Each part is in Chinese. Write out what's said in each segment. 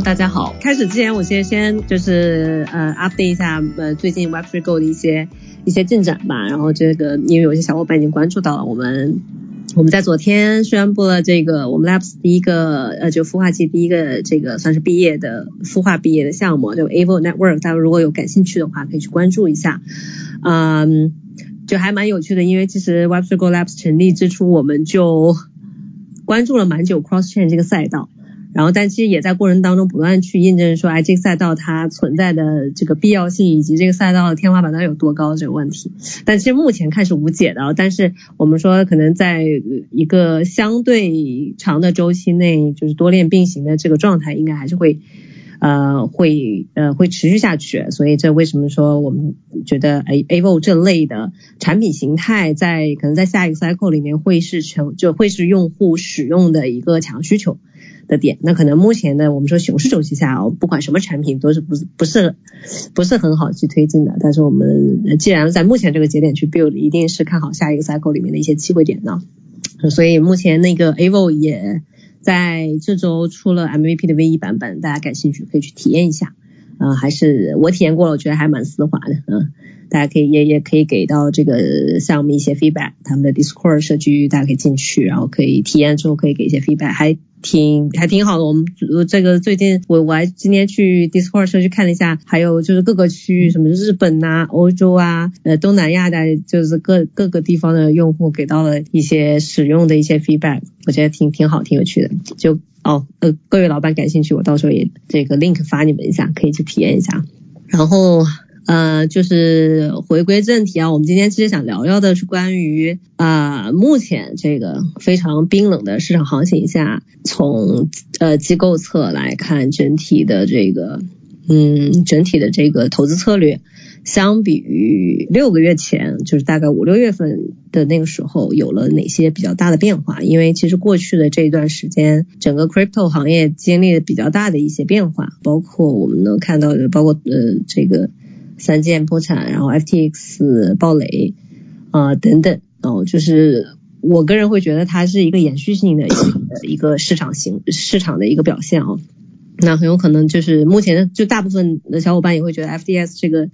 大家好。开始之前，我先先就是呃 update 一下呃最近 Web3 Go 的一些一些进展吧。然后这个因为有些小伙伴已经关注到了，我们我们在昨天宣布了这个我们 Labs 第一个呃就孵化器第一个这个算是毕业的孵化毕业的项目，就 Avo Network。大家如果有感兴趣的话，可以去关注一下。嗯，就还蛮有趣的，因为其实 Web3 Go Labs 成立之初，我们就关注了蛮久 Cross Chain 这个赛道。然后，但其实也在过程当中不断去印证说，哎，这个赛道它存在的这个必要性，以及这个赛道的天花板它有多高这个问题。但其实目前看是无解的，但是我们说可能在一个相对长的周期内，就是多链并行的这个状态，应该还是会呃会呃会持续下去。所以这为什么说我们觉得哎 Avo 这类的产品形态在可能在下一个 cycle 里面会是成就会是用户使用的一个强需求。的点，那可能目前的我们说熊市周期下哦，不管什么产品都是不是不是不是很好去推进的。但是我们既然在目前这个节点去 build，一定是看好下一个 cycle 里面的一些机会点的。所以目前那个 Avo 也在这周出了 MVP 的 V1 版本，大家感兴趣可以去体验一下。啊，还是我体验过了，我觉得还蛮丝滑的。嗯，大家可以也也可以给到这个项目一些 feedback，他们的 Discord 社区大家可以进去，然后可以体验之后可以给一些 feedback，还。挺还挺好的，我们这个最近我我还今天去 Discord 社区看了一下，还有就是各个区域，什么日本呐、欧洲啊、呃东南亚的，就是各各个地方的用户给到了一些使用的一些 feedback，我觉得挺挺好，挺有趣的。就哦呃各位老板感兴趣，我到时候也这个 link 发你们一下，可以去体验一下。然后。呃，就是回归正题啊，我们今天其实想聊聊的是关于啊，目前这个非常冰冷的市场行情下，从呃机构侧来看，整体的这个嗯，整体的这个投资策略，相比于六个月前，就是大概五六月份的那个时候，有了哪些比较大的变化？因为其实过去的这一段时间，整个 crypto 行业经历了比较大的一些变化，包括我们能看到的，包括呃这个。三件破产，然后 FTX 暴雷啊等等，哦，就是我个人会觉得它是一个延续性的一个一个市场型市场的一个表现哦。那很有可能就是目前就大部分的小伙伴也会觉得 FTS 这个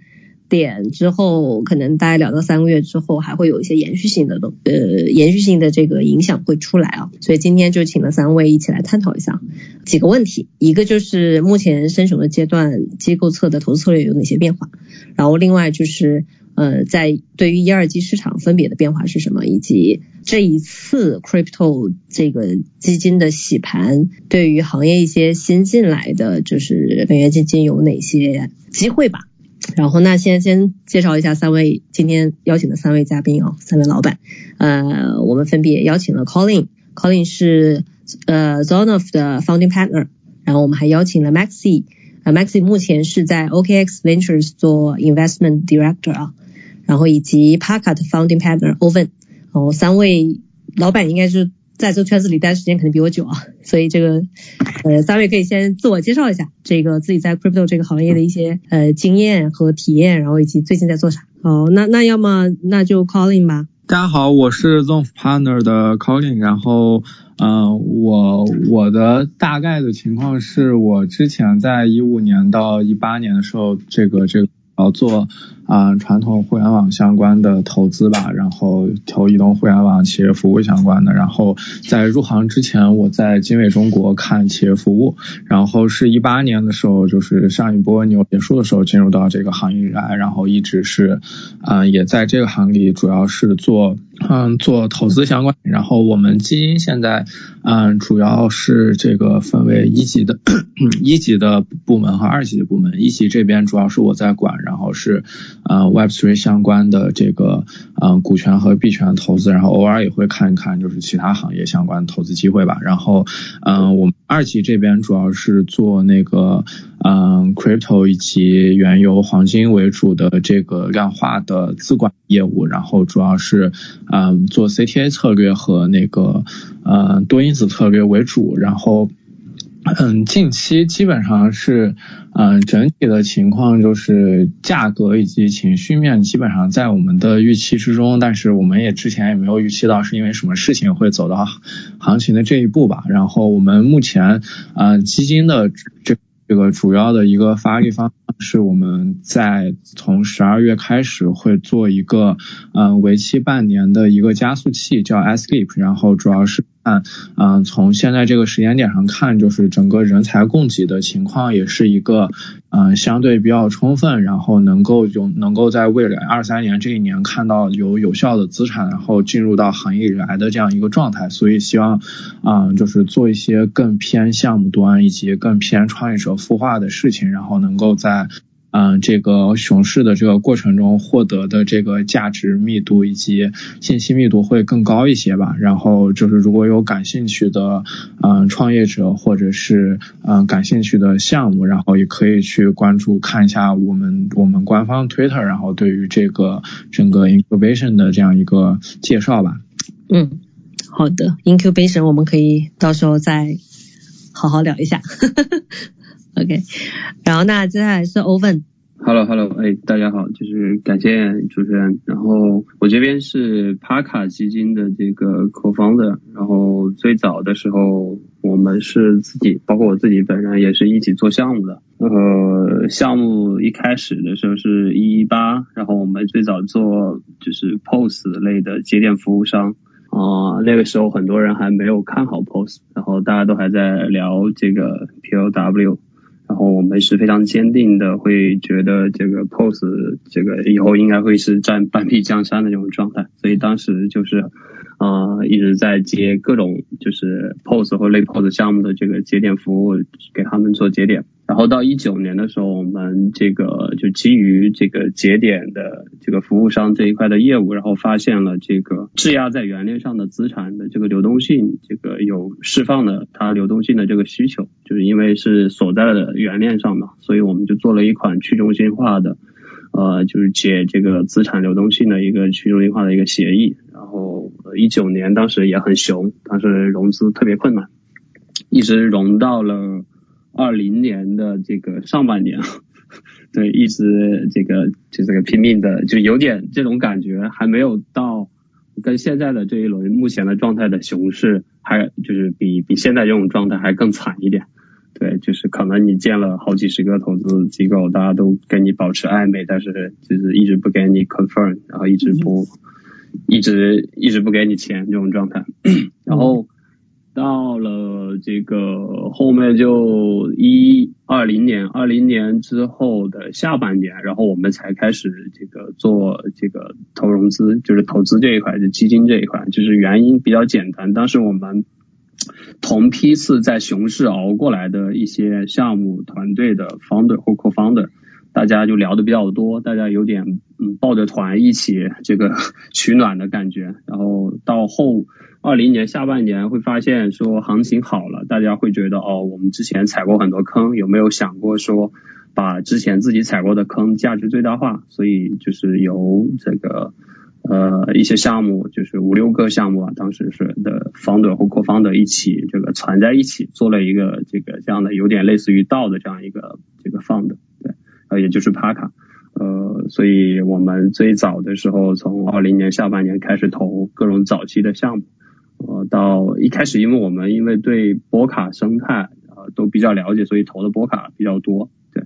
点之后，可能大概两到三个月之后还会有一些延续性的东呃延续性的这个影响会出来啊。所以今天就请了三位一起来探讨一下几个问题，一个就是目前升熊的阶段，机构侧的投资策略有哪些变化？然后另外就是，呃，在对于一二级市场分别的变化是什么，以及这一次 crypto 这个基金的洗盘，对于行业一些新进来的就是美元基金有哪些机会吧。然后那先先介绍一下三位今天邀请的三位嘉宾啊，三位老板，呃，我们分别邀请了 Colin，Colin 是呃 Zonof 的 founding partner，然后我们还邀请了 Maxi。啊，Maxi 目前是在 OKX Ventures 做 Investment Director 啊，然后以及 Parka 的 Founding Partner Oven 哦，三位老板应该是在这个圈子里待时间肯定比我久啊，所以这个呃，三位可以先自我介绍一下，这个自己在 Crypto 这个行业的一些呃经验和体验，然后以及最近在做啥。好，那那要么那就 Calling 吧。大家好，我是 Zonf Partner 的 Calling，然后。嗯，我我的大概的情况是我之前在一五年到一八年的时候，这个这个要做。啊，传统互联网相关的投资吧，然后投移动互联网企业服务相关的。然后在入行之前，我在经纬中国看企业服务，然后是一八年的时候，就是上一波牛结束的时候进入到这个行业来，然后一直是，啊，也在这个行里主要是做，嗯，做投资相关。然后我们基金现在，嗯，主要是这个分为一级的，一级的部门和二级的部门。一级这边主要是我在管，然后是。呃，Web3 相关的这个呃股权和币权投资，然后偶尔也会看一看就是其他行业相关的投资机会吧。然后，嗯，我们二级这边主要是做那个嗯 crypto 以及原油、黄金为主的这个量化的资管业务，然后主要是嗯做 CTA 策略和那个呃多因子策略为主，然后。嗯，近期基本上是，嗯，整体的情况就是价格以及情绪面基本上在我们的预期之中，但是我们也之前也没有预期到是因为什么事情会走到行情的这一步吧。然后我们目前，嗯，基金的这这个主要的一个发力方是我们在从十二月开始会做一个，嗯，为期半年的一个加速器，叫 Sleep，然后主要是。看，嗯，从现在这个时间点上看，就是整个人才供给的情况也是一个，嗯，相对比较充分，然后能够有能够在未来二三年这一年看到有有效的资产，然后进入到行业里来的这样一个状态，所以希望，啊，就是做一些更偏项目端以及更偏创业者孵化的事情，然后能够在。嗯，这个熊市的这个过程中获得的这个价值密度以及信息密度会更高一些吧。然后就是如果有感兴趣的嗯创业者或者是嗯感兴趣的项目，然后也可以去关注看一下我们我们官方 Twitter，然后对于这个整个 incubation 的这样一个介绍吧。嗯，好的，incubation 我们可以到时候再好好聊一下。OK，然后那接下来是 Owen。Hello，Hello，哎，大家好，就是感谢主持人。然后我这边是帕卡基金的这个 co-founder。然后最早的时候，我们是自己，包括我自己本人也是一起做项目的。呃，项目一开始的时候是一一八，然后我们最早做就是 POS 类的节点服务商。啊，那个时候很多人还没有看好 POS，然后大家都还在聊这个 POW。然后我们是非常坚定的，会觉得这个 POS 这个以后应该会是占半壁江山的这种状态，所以当时就是啊一直在接各种就是 POS 或类 POS 项目的这个节点服务，给他们做节点。然后到一九年的时候，我们这个就基于这个节点的这个服务商这一块的业务，然后发现了这个质押在原链上的资产的这个流动性，这个有释放的它流动性的这个需求，就是因为是锁在了原链上嘛，所以我们就做了一款去中心化的，呃，就是解这个资产流动性的一个去中心化的一个协议。然后一九年当时也很熊，当时融资特别困难，一直融到了。二零年的这个上半年，对，一直这个就这个拼命的，就有点这种感觉，还没有到跟现在的这一轮目前的状态的熊市，还就是比比现在这种状态还更惨一点。对，就是可能你见了好几十个投资机构，大家都跟你保持暧昧，但是就是一直不给你 confirm，然后一直不一直一直不给你钱这种状态，然后。到了这个后面就一二零年，二零年之后的下半年，然后我们才开始这个做这个投融资，就是投资这一块，就基金这一块，就是原因比较简单，当时我们同批次在熊市熬过来的一些项目团队的 founder 或 co-founder。大家就聊的比较多，大家有点嗯抱着团一起这个取暖的感觉。然后到后二零年下半年会发现说行情好了，大家会觉得哦，我们之前踩过很多坑，有没有想过说把之前自己踩过的坑价值最大化？所以就是由这个呃一些项目，就是五六个项目啊，当时是的 founder 或 co-founder 一起这个攒在一起做了一个这个这样的有点类似于道的这样一个这个 fund 对。呃，也就是帕卡，呃，所以我们最早的时候，从二零年下半年开始投各种早期的项目，呃，到一开始，因为我们因为对波卡生态呃都比较了解，所以投的波卡比较多，对，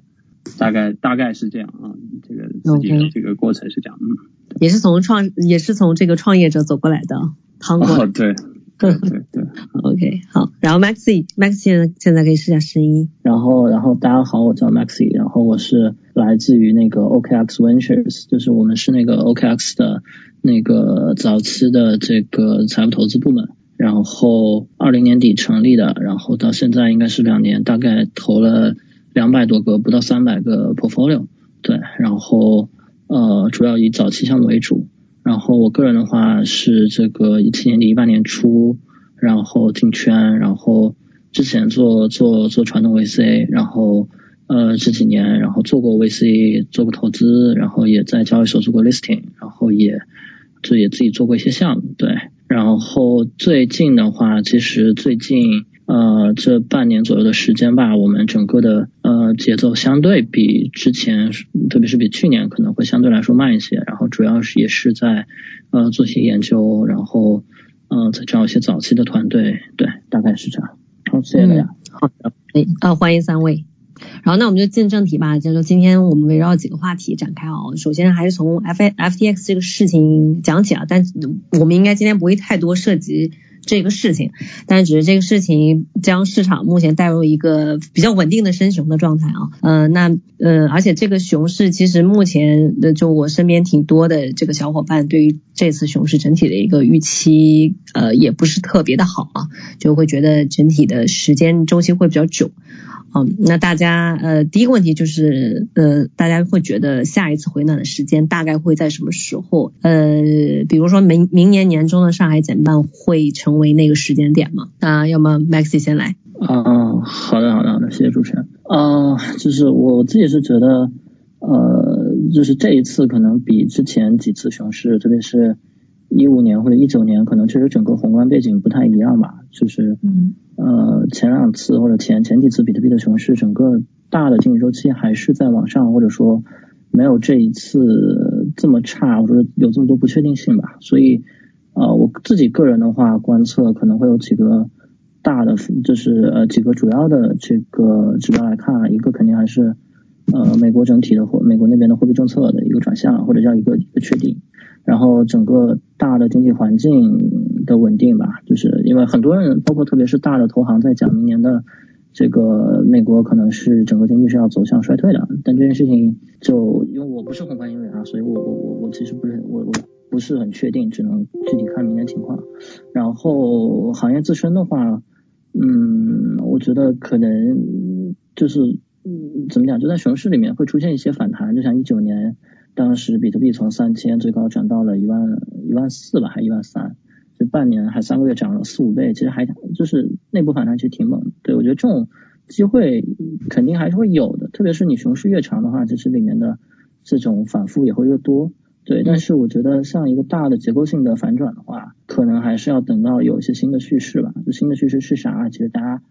大概大概是这样啊，这个自己的这个过程是这样，嗯，也是从创也是从这个创业者走过来的，汤哥，对。对对对，OK，好，然后 Maxi，Maxi 现在现在可以试下声音。然后，然后大家好，我叫 Maxi，然后我是来自于那个 OKX Ventures，就是我们是那个 OKX 的那个早期的这个财务投资部门，然后二零年底成立的，然后到现在应该是两年，大概投了两百多个，不到三百个 portfolio，对，然后呃，主要以早期项目为主。然后我个人的话是这个一七年底一八年初，然后进圈，然后之前做做做传统 VC，然后呃这几年然后做过 VC，做过投资，然后也在交易所做过 listing，然后也就也自己做过一些项目，对。然后最近的话，其实最近呃这半年左右的时间吧，我们整个的呃节奏相对比之前，特别是比去年可能会相对来说慢一些。然后主要是也是在呃做些研究，然后呃再找一些早期的团队，对，大概是这样。好，谢谢大家。好的，哎啊，欢迎三位。然后那我们就进正题吧，就是今天我们围绕几个话题展开啊。首先还是从 F F T X 这个事情讲起啊，但我们应该今天不会太多涉及这个事情，但只是这个事情将市场目前带入一个比较稳定的升熊的状态啊。嗯，那呃，而且这个熊市其实目前的就我身边挺多的这个小伙伴对于这次熊市整体的一个预期呃也不是特别的好啊，就会觉得整体的时间周期会比较久。嗯，那大家呃，第一个问题就是呃，大家会觉得下一次回暖的时间大概会在什么时候？呃，比如说明明年年中的上海减半会成为那个时间点吗？那要么 Maxi 先来。啊，好的好的好的，谢谢主持人。啊，就是我自己是觉得，呃，就是这一次可能比之前几次熊市，特别是一五年或者一九年，可能确实整个宏观背景不太一样吧，就是嗯。呃，前两次或者前前几次比特币的熊市，整个大的经济周期还是在往上，或者说没有这一次这么差，或者有这么多不确定性吧。所以，呃，我自己个人的话，观测可能会有几个大的，就是呃几个主要的这个指标来看，一个肯定还是呃美国整体的货，美国那边的货币政策的一个转向，或者叫一个确定，然后整个大的经济环境。的稳定吧，就是因为很多人，包括特别是大的投行在讲明年的这个美国可能是整个经济是要走向衰退的，但这件事情就因为我不是宏观因为啊，所以我我我我其实不是我我不是很确定，只能具体看明年情况。然后行业自身的话，嗯，我觉得可能就是嗯怎么讲，就在熊市里面会出现一些反弹，就像一九年当时比特币从三千最高涨到了一万一万四吧，还一万三。就半年还三个月涨了四五倍，其实还就是内部反弹其实挺猛。对我觉得这种机会肯定还是会有的，特别是你熊市越长的话，其实里面的这种反复也会越多。对，但是我觉得像一个大的结构性的反转的话，可能还是要等到有一些新的叙事吧。就新的叙事是啥？其实大家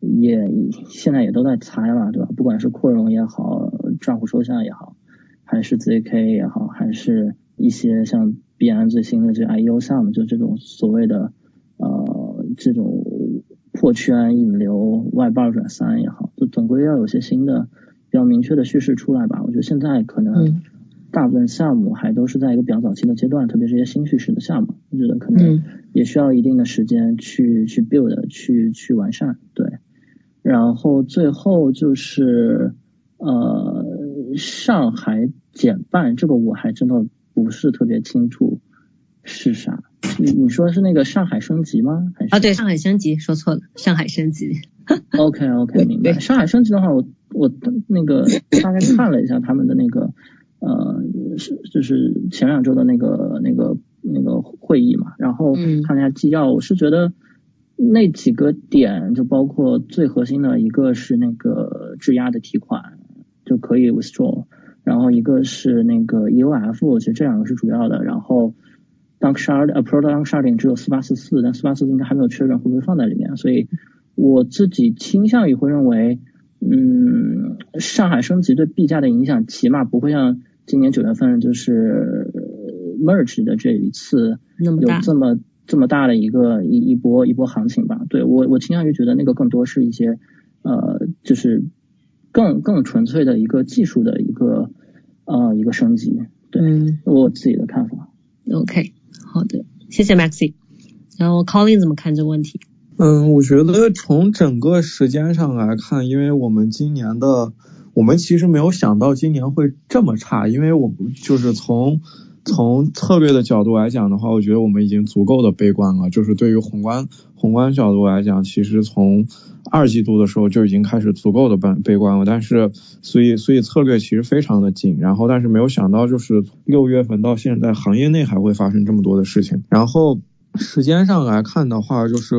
也现在也都在猜嘛，对吧？不管是扩容也好，账户收项也好，还是 ZK 也好，还是一些像。币安最新的这 IEO 项目，就这种所谓的呃这种破圈引流外八转三也好，就总归要有些新的比较明确的叙事出来吧。我觉得现在可能大部分项目还都是在一个比较早期的阶段，特别是一些新叙事的项目，我觉得可能也需要一定的时间去去 build 去去完善。对，然后最后就是呃上海减半，这个我还真的。不是特别清楚是啥？你你说的是那个上海升级吗？还是啊，对，上海升级说错了，上海升级。OK OK，明白。上海升级的话，我我那个大概看了一下他们的那个呃，是就是前两周的那个那个那个会议嘛，然后看了一下纪要，我是觉得那几个点就包括最核心的一个是那个质押的提款就可以 withdraw。然后一个是那个 EOF，其实这两个是主要的。然后 Dunk Shard Pro Dunk Sharding 只有四八四四，但四八四四应该还没有确认会不会放在里面。所以我自己倾向于会认为，嗯，上海升级对币价的影响起码不会像今年九月份就是 Merge 的这一次有这么这么大的一个一一波一波行情吧。对我我倾向于觉得那个更多是一些呃就是更更纯粹的一个技术的一个。呃，一个升级，对我自己的看法。OK，好的，谢谢 Maxi。然后 Colin 怎么看这个问题？嗯，我觉得从整个时间上来看，因为我们今年的，我们其实没有想到今年会这么差，因为我们就是从。从策略的角度来讲的话，我觉得我们已经足够的悲观了。就是对于宏观宏观角度来讲，其实从二季度的时候就已经开始足够的悲悲观了。但是，所以所以策略其实非常的紧。然后，但是没有想到，就是六月份到现在，行业内还会发生这么多的事情。然后，时间上来看的话，就是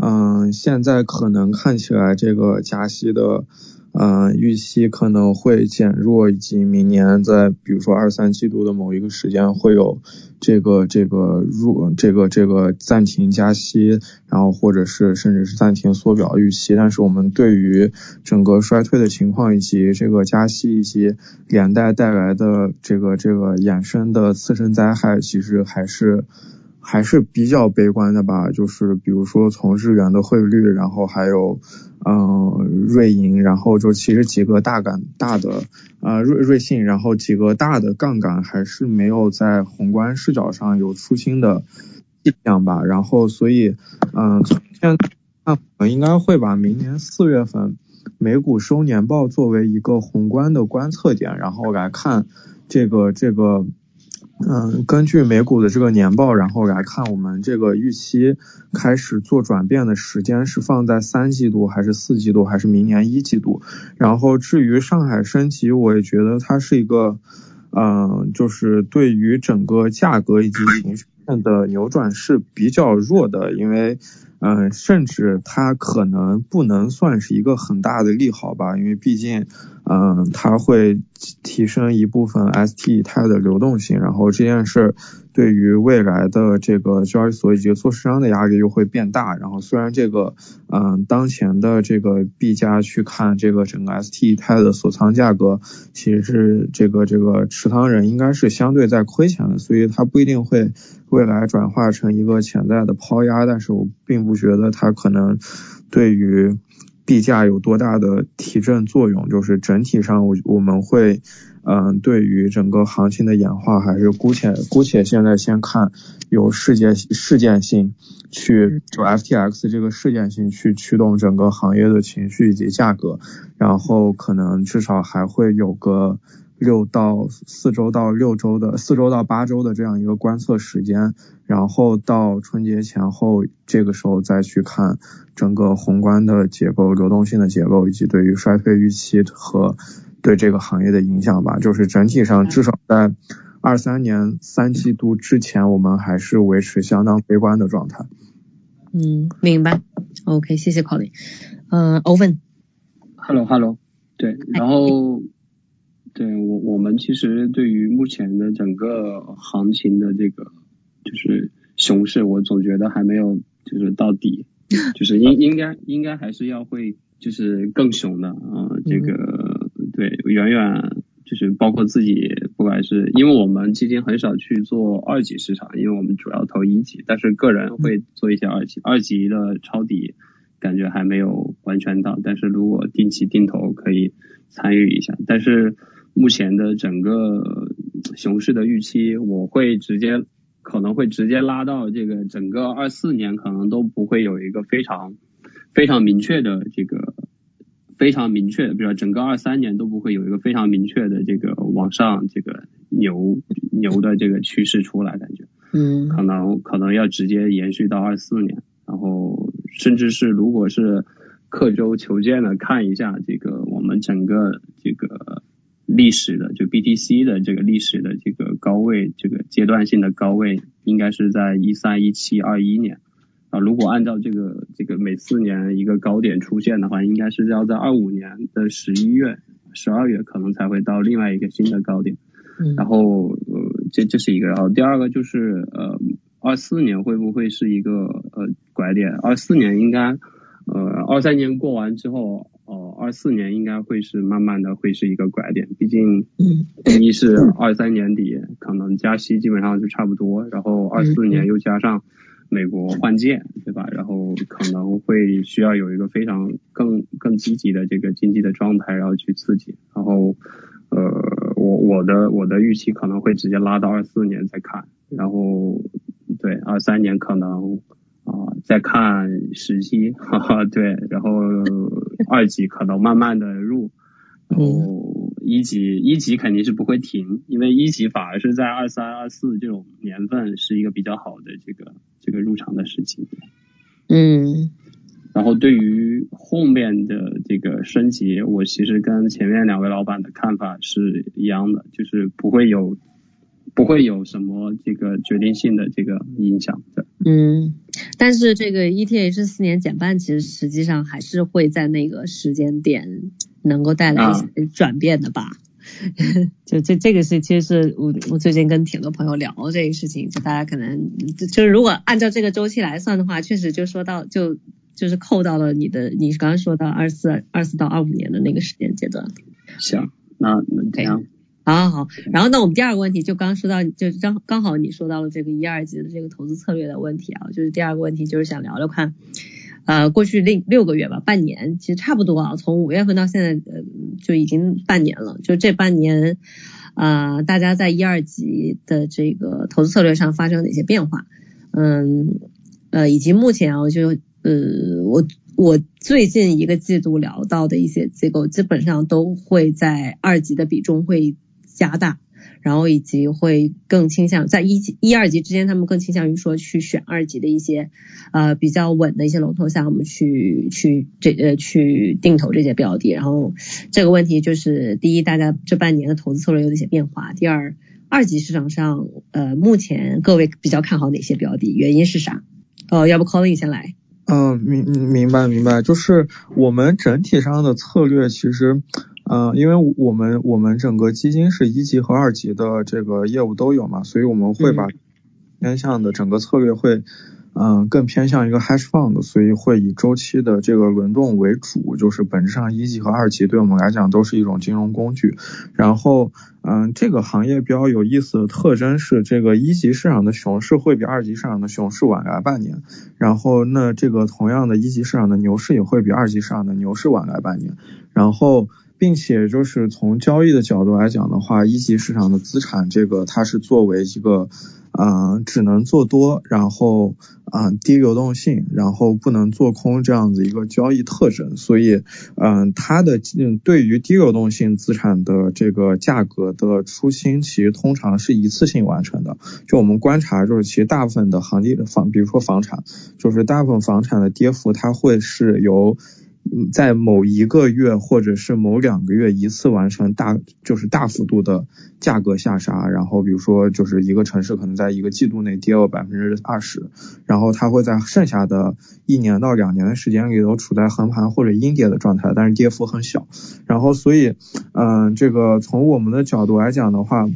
嗯，现在可能看起来这个加息的。嗯，预期可能会减弱，以及明年在比如说二三季度的某一个时间会有这个这个入这个这个暂停加息，然后或者是甚至是暂停缩表预期。但是我们对于整个衰退的情况以及这个加息以及连带带来的这个这个衍生的次生灾害，其实还是。还是比较悲观的吧，就是比如说从日元的汇率，然后还有嗯瑞银，然后就其实几个大杆大的呃瑞瑞信，然后几个大的杠杆还是没有在宏观视角上有出新的迹象吧。然后所以嗯从现在看，我应该会把明年四月份美股收年报作为一个宏观的观测点，然后来看这个这个。嗯，根据美股的这个年报，然后来看我们这个预期开始做转变的时间是放在三季度还是四季度还是明年一季度？然后至于上海升级，我也觉得它是一个，嗯，就是对于整个价格以及情绪的扭转是比较弱的，因为。嗯，甚至它可能不能算是一个很大的利好吧，因为毕竟，嗯，它会提升一部分 ST 以太的流动性，然后这件事对于未来的这个交易所以及做市商的压力又会变大。然后虽然这个，嗯，当前的这个币价去看这个整个 ST 以太的锁仓价格，其实是这个这个持仓人应该是相对在亏钱的，所以它不一定会未来转化成一个潜在的抛压，但是我并不。觉得它可能对于币价有多大的提振作用？就是整体上，我我们会，嗯，对于整个行情的演化，还是姑且姑且现在先看有事件事件性去，就 FTX 这个事件性去驱动整个行业的情绪以及价格，然后可能至少还会有个。六到四周到六周的四周到八周的这样一个观测时间，然后到春节前后这个时候再去看整个宏观的结构、流动性的结构以及对于衰退预期和对这个行业的影响吧。就是整体上至少在二三年三季度之前，我们还是维持相当悲观的状态。嗯，明白。OK，谢谢 Colin。嗯，Owen。Hello，Hello。对，然后。对我，我们其实对于目前的整个行情的这个就是熊市，我总觉得还没有就是到底，就是应应该应该还是要会就是更熊的啊，这个对远远就是包括自己，不管是因为我们基金很少去做二级市场，因为我们主要投一级，但是个人会做一些二级，二级的抄底感觉还没有完全到，但是如果定期定投可以参与一下，但是。目前的整个熊市的预期，我会直接可能会直接拉到这个整个二四年，可能都不会有一个非常非常明确的这个非常明确，比如说整个二三年都不会有一个非常明确的这个往上这个牛牛的这个趋势出来，感觉，嗯，可能可能要直接延续到二四年，然后甚至是如果是刻舟求剑的看一下这个我们整个这个。历史的就 BTC 的这个历史的这个高位，这个阶段性的高位应该是在一三一七二一年啊。如果按照这个这个每四年一个高点出现的话，应该是要在二五年的十一月、十二月可能才会到另外一个新的高点。然后呃，这这是一个。然后第二个就是呃，二四年会不会是一个呃拐点？二四年应该呃二三年过完之后。哦，二四年应该会是慢慢的会是一个拐点，毕竟，一是二三年底可能加息基本上就差不多，然后二四年又加上美国换届，对吧？然后可能会需要有一个非常更更积极的这个经济的状态，然后去刺激。然后，呃，我我的我的预期可能会直接拉到二四年再看，然后对二三年可能。啊，再看时机，哈哈，对，然后 二级可能慢慢的入，然后一级一级肯定是不会停，因为一级反而是在二三二四这种年份是一个比较好的这个这个入场的时机。嗯，然后对于后面的这个升级，我其实跟前面两位老板的看法是一样的，就是不会有不会有什么这个决定性的这个影响的。嗯，但是这个 ETH 四年减半，其实实际上还是会在那个时间点能够带来一些转变的吧。就这这个是，其实是我我最近跟挺多朋友聊这个事情，就大家可能就是如果按照这个周期来算的话，确实就说到就就是扣到了你的你刚刚说到二四二四到二五年的那个时间阶段。行，那这样。好，好，然后那我们第二个问题就刚说到，就刚刚好你说到了这个一二级的这个投资策略的问题啊，就是第二个问题就是想聊聊看，呃，过去六六个月吧，半年其实差不多啊，从五月份到现在，呃，就已经半年了，就这半年，呃，大家在一二级的这个投资策略上发生哪些变化？嗯，呃，以及目前啊，就呃，我我最近一个季度聊到的一些机构，基本上都会在二级的比重会。加大，然后以及会更倾向在一级、一二级之间，他们更倾向于说去选二级的一些呃比较稳的一些龙头项目去去这呃去定投这些标的。然后这个问题就是第一，大家这半年的投资策略有哪些变化？第二，二级市场上呃目前各位比较看好哪些标的？原因是啥？哦，要不 Colin 先来。嗯，明明白明白，就是我们整体上的策略其实。嗯，因为我们我们整个基金是一级和二级的这个业务都有嘛，所以我们会把偏向的整个策略会。嗯，更偏向一个 hash fund，所以会以周期的这个轮动为主。就是本质上一级和二级对我们来讲都是一种金融工具。然后，嗯，这个行业比较有意思的特征是，这个一级市场的熊市会比二级市场的熊市晚来半年。然后，那这个同样的一级市场的牛市也会比二级市场的牛市晚来半年。然后，并且就是从交易的角度来讲的话，一级市场的资产这个它是作为一个。嗯，只能做多，然后嗯低流动性，然后不能做空这样子一个交易特征，所以嗯它的嗯对于低流动性资产的这个价格的出清，其实通常是一次性完成的。就我们观察，就是其实大部分的行业的房，比如说房产，就是大部分房产的跌幅，它会是由。在某一个月或者是某两个月一次完成大就是大幅度的价格下杀，然后比如说就是一个城市可能在一个季度内跌了百分之二十，然后它会在剩下的一年到两年的时间里都处在横盘或者阴跌的状态，但是跌幅很小。然后所以嗯，这个从我们的角度来讲的话，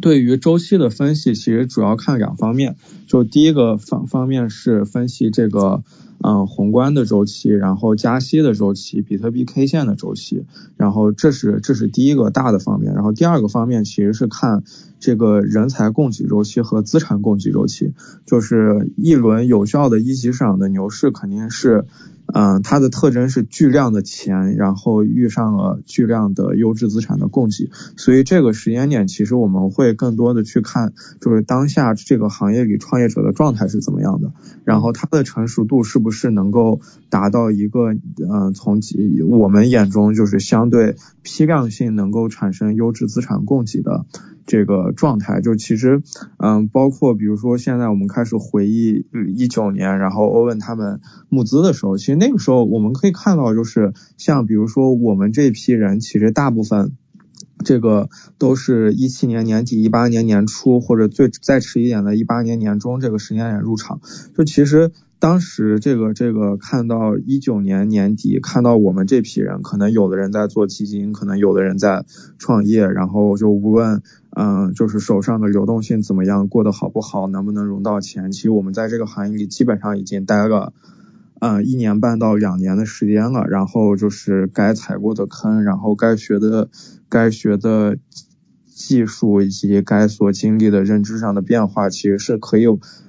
对于周期的分析其实主要看两方面，就第一个方方面是分析这个。嗯，宏观的周期，然后加息的周期，比特币 K 线的周期，然后这是这是第一个大的方面，然后第二个方面其实是看这个人才供给周期和资产供给周期，就是一轮有效的一级市场的牛市肯定是。嗯，它的特征是巨量的钱，然后遇上了巨量的优质资产的供给，所以这个时间点其实我们会更多的去看，就是当下这个行业里创业者的状态是怎么样的，然后它的成熟度是不是能够达到一个，嗯，从我们眼中就是相对批量性能够产生优质资产供给的。这个状态就其实，嗯，包括比如说现在我们开始回忆一九年，然后欧文他们募资的时候，其实那个时候我们可以看到，就是像比如说我们这批人，其实大部分这个都是一七年年底、一八年年初，或者最再迟一点的一八年年中这个时间点入场，就其实。当时这个这个看到一九年年底，看到我们这批人，可能有的人在做基金，可能有的人在创业，然后就无论嗯，就是手上的流动性怎么样，过得好不好，能不能融到钱，其实我们在这个行业里基本上已经待了嗯一年半到两年的时间了，然后就是该踩过的坑，然后该学的该学的技术以及该所经历的认知上的变化，其实是可以。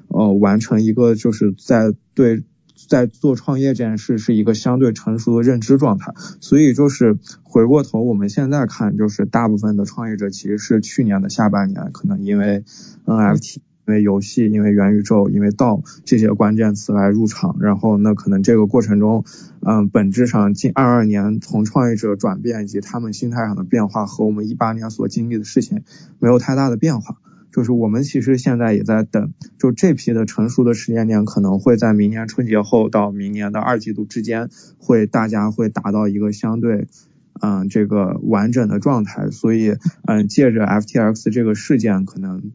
呃，完成一个就是在对在做创业这件事是一个相对成熟的认知状态，所以就是回过头我们现在看，就是大部分的创业者其实是去年的下半年，可能因为 NFT、因为游戏、因为元宇宙、因为道这些关键词来入场，然后那可能这个过程中，嗯，本质上近二二年从创业者转变以及他们心态上的变化和我们一八年所经历的事情没有太大的变化。就是我们其实现在也在等，就这批的成熟的时间点可能会在明年春节后到明年的二季度之间，会大家会达到一个相对，嗯这个完整的状态，所以嗯借着 FTX 这个事件可能。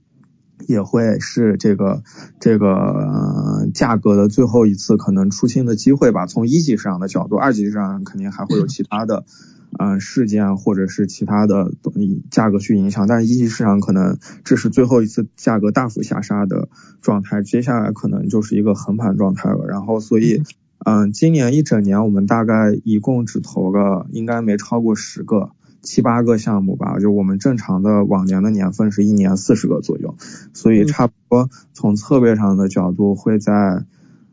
也会是这个这个呃价格的最后一次可能出清的机会吧。从一级市场的角度，二级市场肯定还会有其他的嗯事件或者是其他的价格去影响，但是一级市场可能这是最后一次价格大幅下杀的状态，接下来可能就是一个横盘状态了。然后所以嗯今年一整年我们大概一共只投了应该没超过十个。七八个项目吧，就我们正常的往年的年份是一年四十个左右，所以差不多从策略上的角度会在，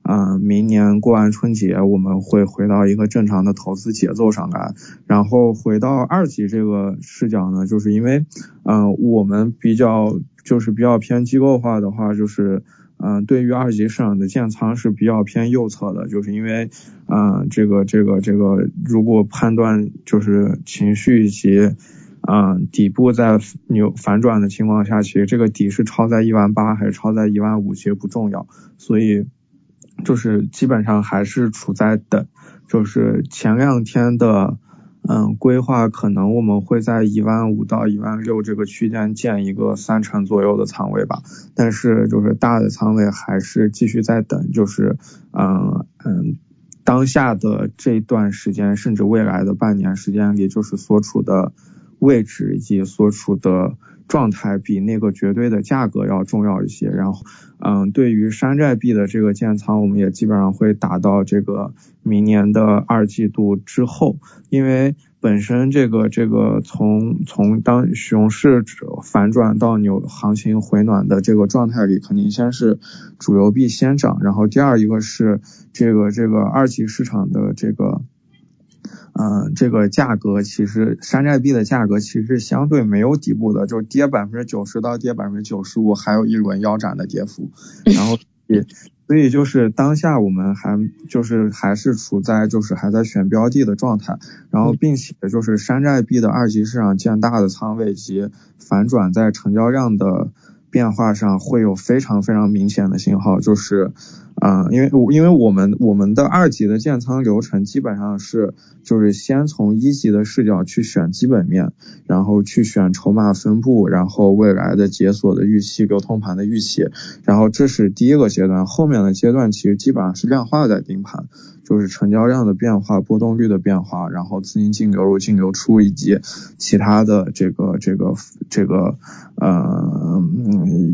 嗯，明年过完春节我们会回到一个正常的投资节奏上来，然后回到二级这个视角呢，就是因为，嗯，我们比较就是比较偏机构化的话，就是。嗯，对于二级市场的建仓是比较偏右侧的，就是因为，嗯，这个这个这个，如果判断就是情绪以及，嗯，底部在扭反转的情况下，其实这个底是超在一万八还是超在一万五，其实不重要，所以就是基本上还是处在等，就是前两天的。嗯，规划可能我们会在一万五到一万六这个区间建一个三成左右的仓位吧，但是就是大的仓位还是继续在等，就是嗯嗯，当下的这段时间甚至未来的半年时间里，就是所处的位置以及所处的。状态比那个绝对的价格要重要一些，然后，嗯，对于山寨币的这个建仓，我们也基本上会打到这个明年的二季度之后，因为本身这个这个从从当熊市反转到牛行情回暖的这个状态里，肯定先是主流币先涨，然后第二一个是这个这个二级市场的这个。嗯，这个价格其实山寨币的价格其实相对没有底部的，就是跌百分之九十到跌百分之九十五，还有一轮腰斩的跌幅。然后也所以就是当下我们还就是还是处在就是还在选标的的状态，然后并且就是山寨币的二级市场建大的仓位及反转在成交量的。变化上会有非常非常明显的信号，就是，啊，因为我因为我们我们的二级的建仓流程基本上是，就是先从一级的视角去选基本面，然后去选筹码分布，然后未来的解锁的预期、流通盘的预期，然后这是第一个阶段，后面的阶段其实基本上是量化在盯盘。就是成交量的变化、波动率的变化，然后资金净流入、净流出以及其他的这个这个这个呃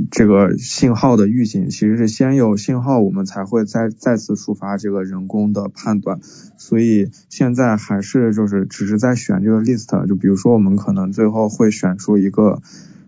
这个信号的预警，其实是先有信号，我们才会再再次触发这个人工的判断。所以现在还是就是只是在选这个 list，就比如说我们可能最后会选出一个。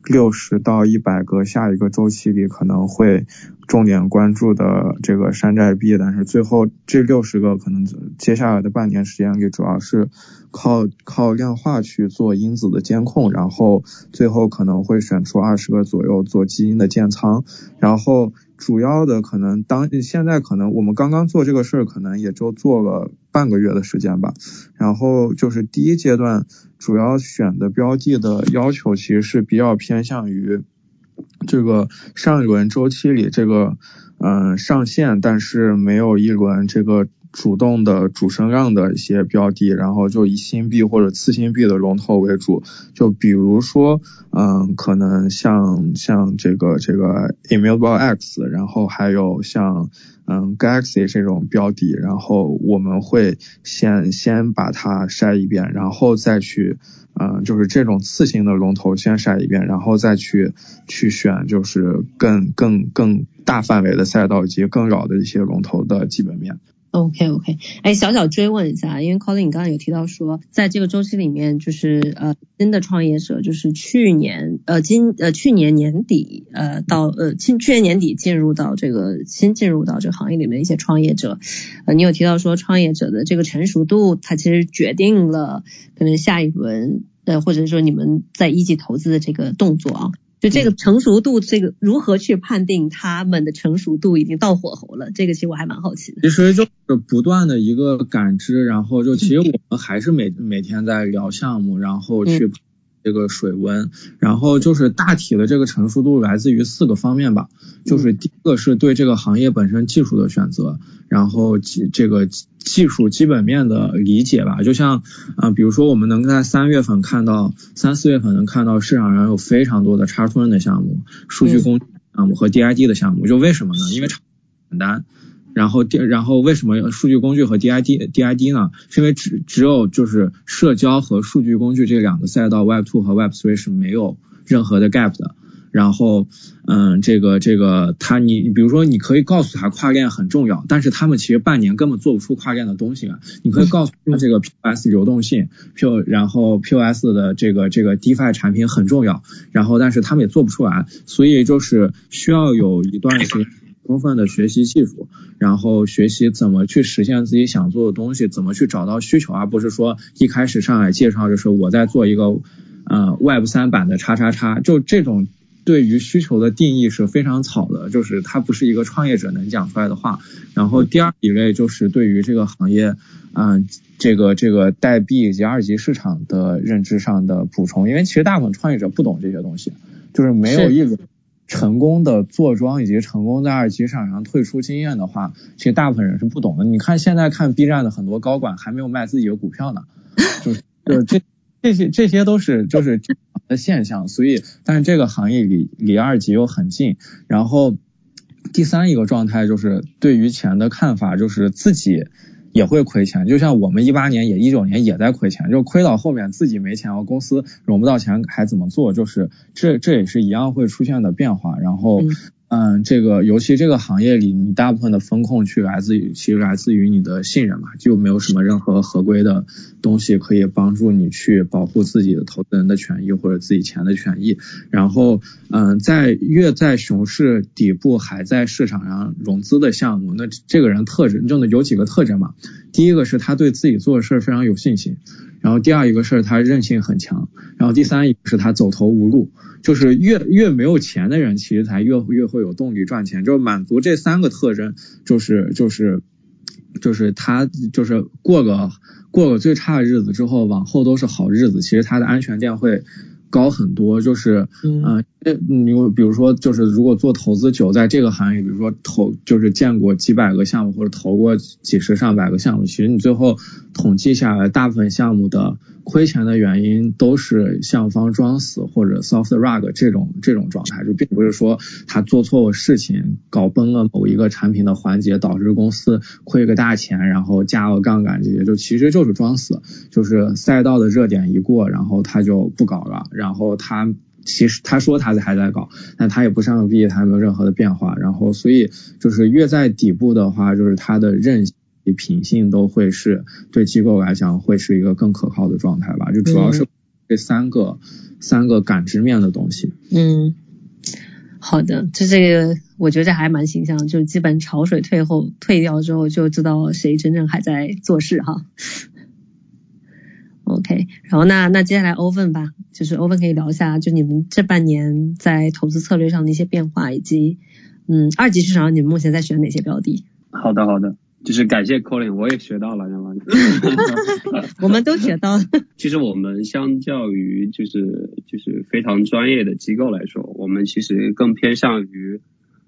六十到一百个下一个周期里可能会重点关注的这个山寨币，但是最后这六十个可能接下来的半年时间里主要是靠靠量化去做因子的监控，然后最后可能会选出二十个左右做基因的建仓，然后。主要的可能当现在可能我们刚刚做这个事儿，可能也就做了半个月的时间吧。然后就是第一阶段主要选的标的的要求，其实是比较偏向于这个上一轮周期里这个嗯上线，但是没有一轮这个。主动的主升量的一些标的，然后就以新币或者次新币的龙头为主，就比如说，嗯，可能像像这个这个 Immutable X，然后还有像嗯 Galaxy 这种标的，然后我们会先先把它筛一遍，然后再去，嗯，就是这种次新的龙头先筛一遍，然后再去去选就是更更更大范围的赛道以及更老的一些龙头的基本面。OK OK，哎，小小追问一下，因为 Colin 刚刚有提到说，在这个周期里面，就是呃新的创业者，就是去年呃今呃去年年底呃到呃去去年年底进入到这个新进入到这个行业里面一些创业者，呃你有提到说创业者的这个成熟度，它其实决定了可能下一轮呃或者说你们在一级投资的这个动作啊。就这个成熟度，这个如何去判定他们的成熟度已经到火候了？这个其实我还蛮好奇的。其实就是不断的一个感知，然后就其实我们还是每每天在聊项目，然后去这个水温，然后就是大体的这个成熟度来自于四个方面吧，就是第一个是对这个行业本身技术的选择，然后技这个技术基本面的理解吧，就像啊，比如说我们能在三月份看到，三四月份能看到市场上有非常多的叉吞的项目、数据工具项目和 DID 的项目，就为什么呢？因为简单。然后第然后为什么数据工具和 DID DID 呢？是因为只只有就是社交和数据工具这两个赛道，Web two 和 Web three 是没有任何的 gap 的。然后嗯，这个这个他你比如说你可以告诉他跨链很重要，但是他们其实半年根本做不出跨链的东西啊。你可以告诉他这个 POS 流动性，P 然后 POS 的这个这个 DeFi 产品很重要，然后但是他们也做不出来，所以就是需要有一段时间。充分的学习技术，然后学习怎么去实现自己想做的东西，怎么去找到需求，而不是说一开始上来介绍就是我在做一个呃 Web 三版的叉叉叉，就这种对于需求的定义是非常草的，就是它不是一个创业者能讲出来的话。然后第二一类就是对于这个行业，嗯，这个这个代币以及二级市场的认知上的补充，因为其实大部分创业者不懂这些东西，就是没有一个。成功的坐庄以及成功在二级市场上退出经验的话，其实大部分人是不懂的。你看现在看 B 站的很多高管还没有卖自己的股票呢，就是就是这这些这些都是就是正常的现象。所以，但是这个行业离离二级又很近。然后第三一个状态就是对于钱的看法就是自己。也会亏钱，就像我们一八年也一九年也在亏钱，就亏到后面自己没钱了，公司融不到钱还怎么做？就是这这也是一样会出现的变化，然后。嗯，这个尤其这个行业里，你大部分的风控去来自于，其实来自于你的信任嘛，就没有什么任何合规的东西可以帮助你去保护自己的投资人的权益或者自己钱的权益。然后，嗯，在越在熊市底部还在市场上融资的项目，那这个人特征就的有几个特征嘛？第一个是他对自己做的事儿非常有信心，然后第二一个是他韧性很强，然后第三一个是他走投无路。就是越越没有钱的人，其实才越越会有动力赚钱。就是满足这三个特征，就是就是就是他就是过个过个最差的日子之后，往后都是好日子。其实他的安全垫会。高很多，就是嗯，你比如说，就是如果做投资久，在这个行业，比如说投，就是见过几百个项目或者投过几十上百个项目，其实你最后统计下来，大部分项目的亏钱的原因都是项目方装死或者 soft rug 这种这种状态，就并不是说他做错了事情，搞崩了某一个产品的环节，导致公司亏个大钱，然后加了杠杆这些，就其实就是装死，就是赛道的热点一过，然后他就不搞了。然后他其实他说他还在搞，但他也不上币，他没有任何的变化。然后所以就是越在底部的话，就是它的韧性、品性都会是对机构来讲会是一个更可靠的状态吧。就主要是这三个三个感知面的东西。嗯，好的，就这个我觉得这还蛮形象，就基本潮水退后退掉之后就知道谁真正还在做事哈。OK，然后那那接下来欧文吧，就是欧文可以聊一下，就你们这半年在投资策略上的一些变化，以及嗯二级市场你们目前在选哪些标的？好的好的，就是感谢 Colin，我也学到了，知道吗？我们都学到了。其实我们相较于就是就是非常专业的机构来说，我们其实更偏向于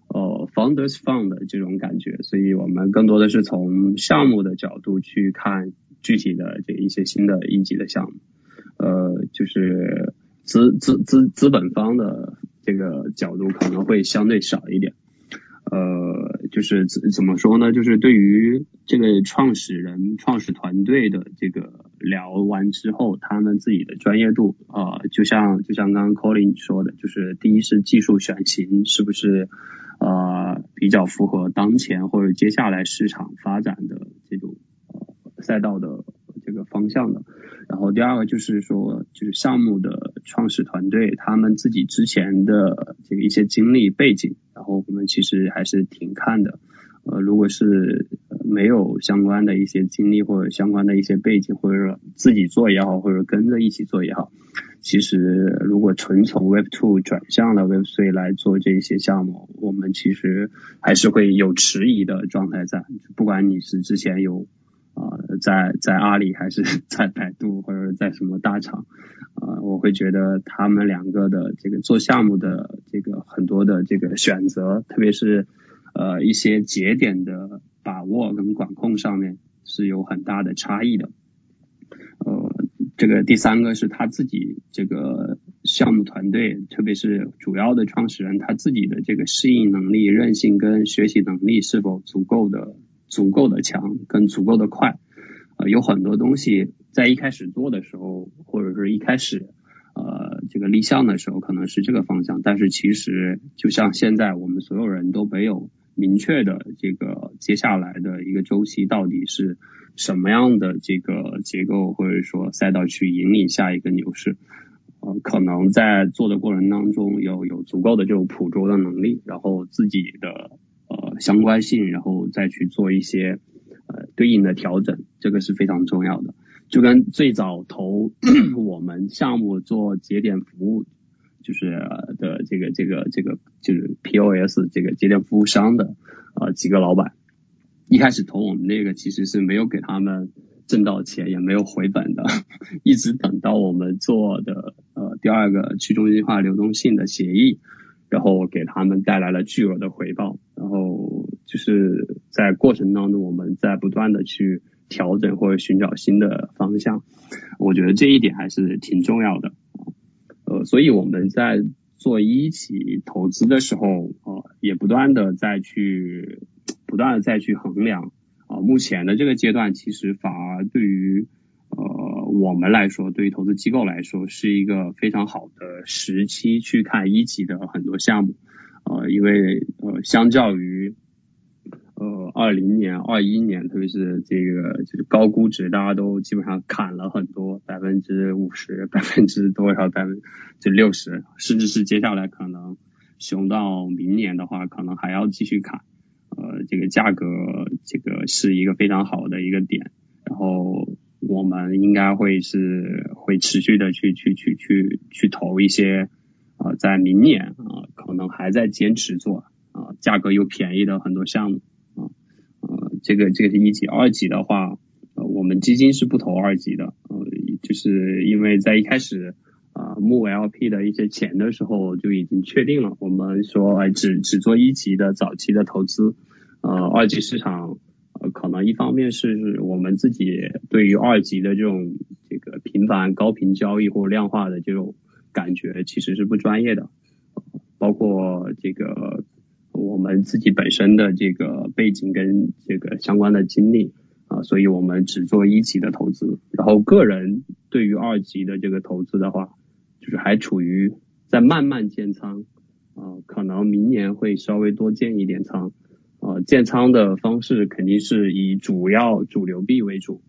呃 Founders Fund 这种感觉，所以我们更多的是从项目的角度去看。具体的这一些新的一级的项目，呃，就是资资资资本方的这个角度可能会相对少一点，呃，就是怎怎么说呢？就是对于这个创始人、创始团队的这个聊完之后，他们自己的专业度啊，就像就像刚刚 Colin 说的，就是第一是技术选型是不是呃比较符合当前或者接下来市场发展的。赛道的这个方向的，然后第二个就是说，就是项目的创始团队他们自己之前的这个一些经历背景，然后我们其实还是挺看的。呃，如果是没有相关的一些经历或者相关的一些背景，或者说自己做也好，或者跟着一起做也好，其实如果纯从 Web Two 转向了 Web Three 来做这些项目，我们其实还是会有迟疑的状态在。不管你是之前有啊，在在阿里还是 在百度或者在什么大厂，啊，我会觉得他们两个的这个做项目的这个很多的这个选择，特别是呃一些节点的把握跟管控上面是有很大的差异的。呃，这个第三个是他自己这个项目团队，特别是主要的创始人他自己的这个适应能力、韧性跟学习能力是否足够的。足够的强跟足够的快，呃，有很多东西在一开始做的时候，或者是一开始呃这个立项的时候，可能是这个方向，但是其实就像现在我们所有人都没有明确的这个接下来的一个周期到底是什么样的这个结构或者说赛道去引领下一个牛市，呃，可能在做的过程当中有有足够的这种捕捉的能力，然后自己的。呃，相关性，然后再去做一些呃对应的调整，这个是非常重要的。就跟最早投我们项目做节点服务，就是的这个这个这个就是 POS 这个节点服务商的呃几个老板，一开始投我们那个其实是没有给他们挣到钱，也没有回本的，一直等到我们做的呃第二个去中心化流动性的协议。然后给他们带来了巨额的回报，然后就是在过程当中，我们在不断的去调整或者寻找新的方向，我觉得这一点还是挺重要的，呃，所以我们在做一起投资的时候，呃，也不断的再去不断的再去衡量，啊，目前的这个阶段其实反而对于。我们来说，对于投资机构来说，是一个非常好的时期去看一级的很多项目，呃，因为呃，相较于呃二零年、二一年，特别是这个就是高估值，大家都基本上砍了很多，百分之五十、百分之多少、百分之六十，甚至是接下来可能熊到明年的话，可能还要继续砍，呃，这个价格这个是一个非常好的一个点，然后。我们应该会是会持续的去去去去去投一些啊，在明年啊，可能还在坚持做啊，价格又便宜的很多项目啊，呃，这个这个是一级，二级的话，我们基金是不投二级的，呃，就是因为在一开始啊募 LP 的一些钱的时候就已经确定了，我们说只只做一级的早期的投资，呃，二级市场。呃可能一方面是我们自己对于二级的这种这个频繁高频交易或量化的这种感觉其实是不专业的，包括这个我们自己本身的这个背景跟这个相关的经历啊，所以我们只做一级的投资。然后个人对于二级的这个投资的话，就是还处于在慢慢建仓啊，可能明年会稍微多建一点仓。呃，建仓的方式肯定是以主要主流币为主，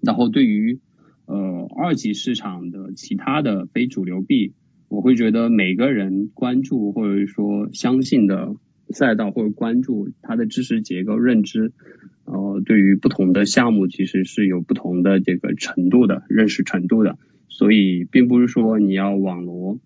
然后对于呃二级市场的其他的非主流币，我会觉得每个人关注或者说相信的赛道或者关注它的知识结构认知，呃，对于不同的项目其实是有不同的这个程度的认识程度的，所以并不是说你要网罗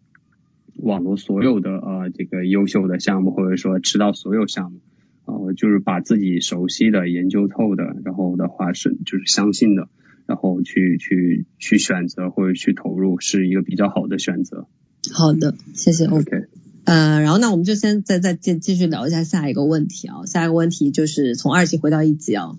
网罗所有的呃这个优秀的项目，或者说知道所有项目。呃，就是把自己熟悉的、研究透的，然后的话是就是相信的，然后去去去选择或者去投入，是一个比较好的选择。好的，谢谢。OK。呃，然后那我们就先再再继继续聊一下下一个问题啊，下一个问题就是从二级回到一级啊。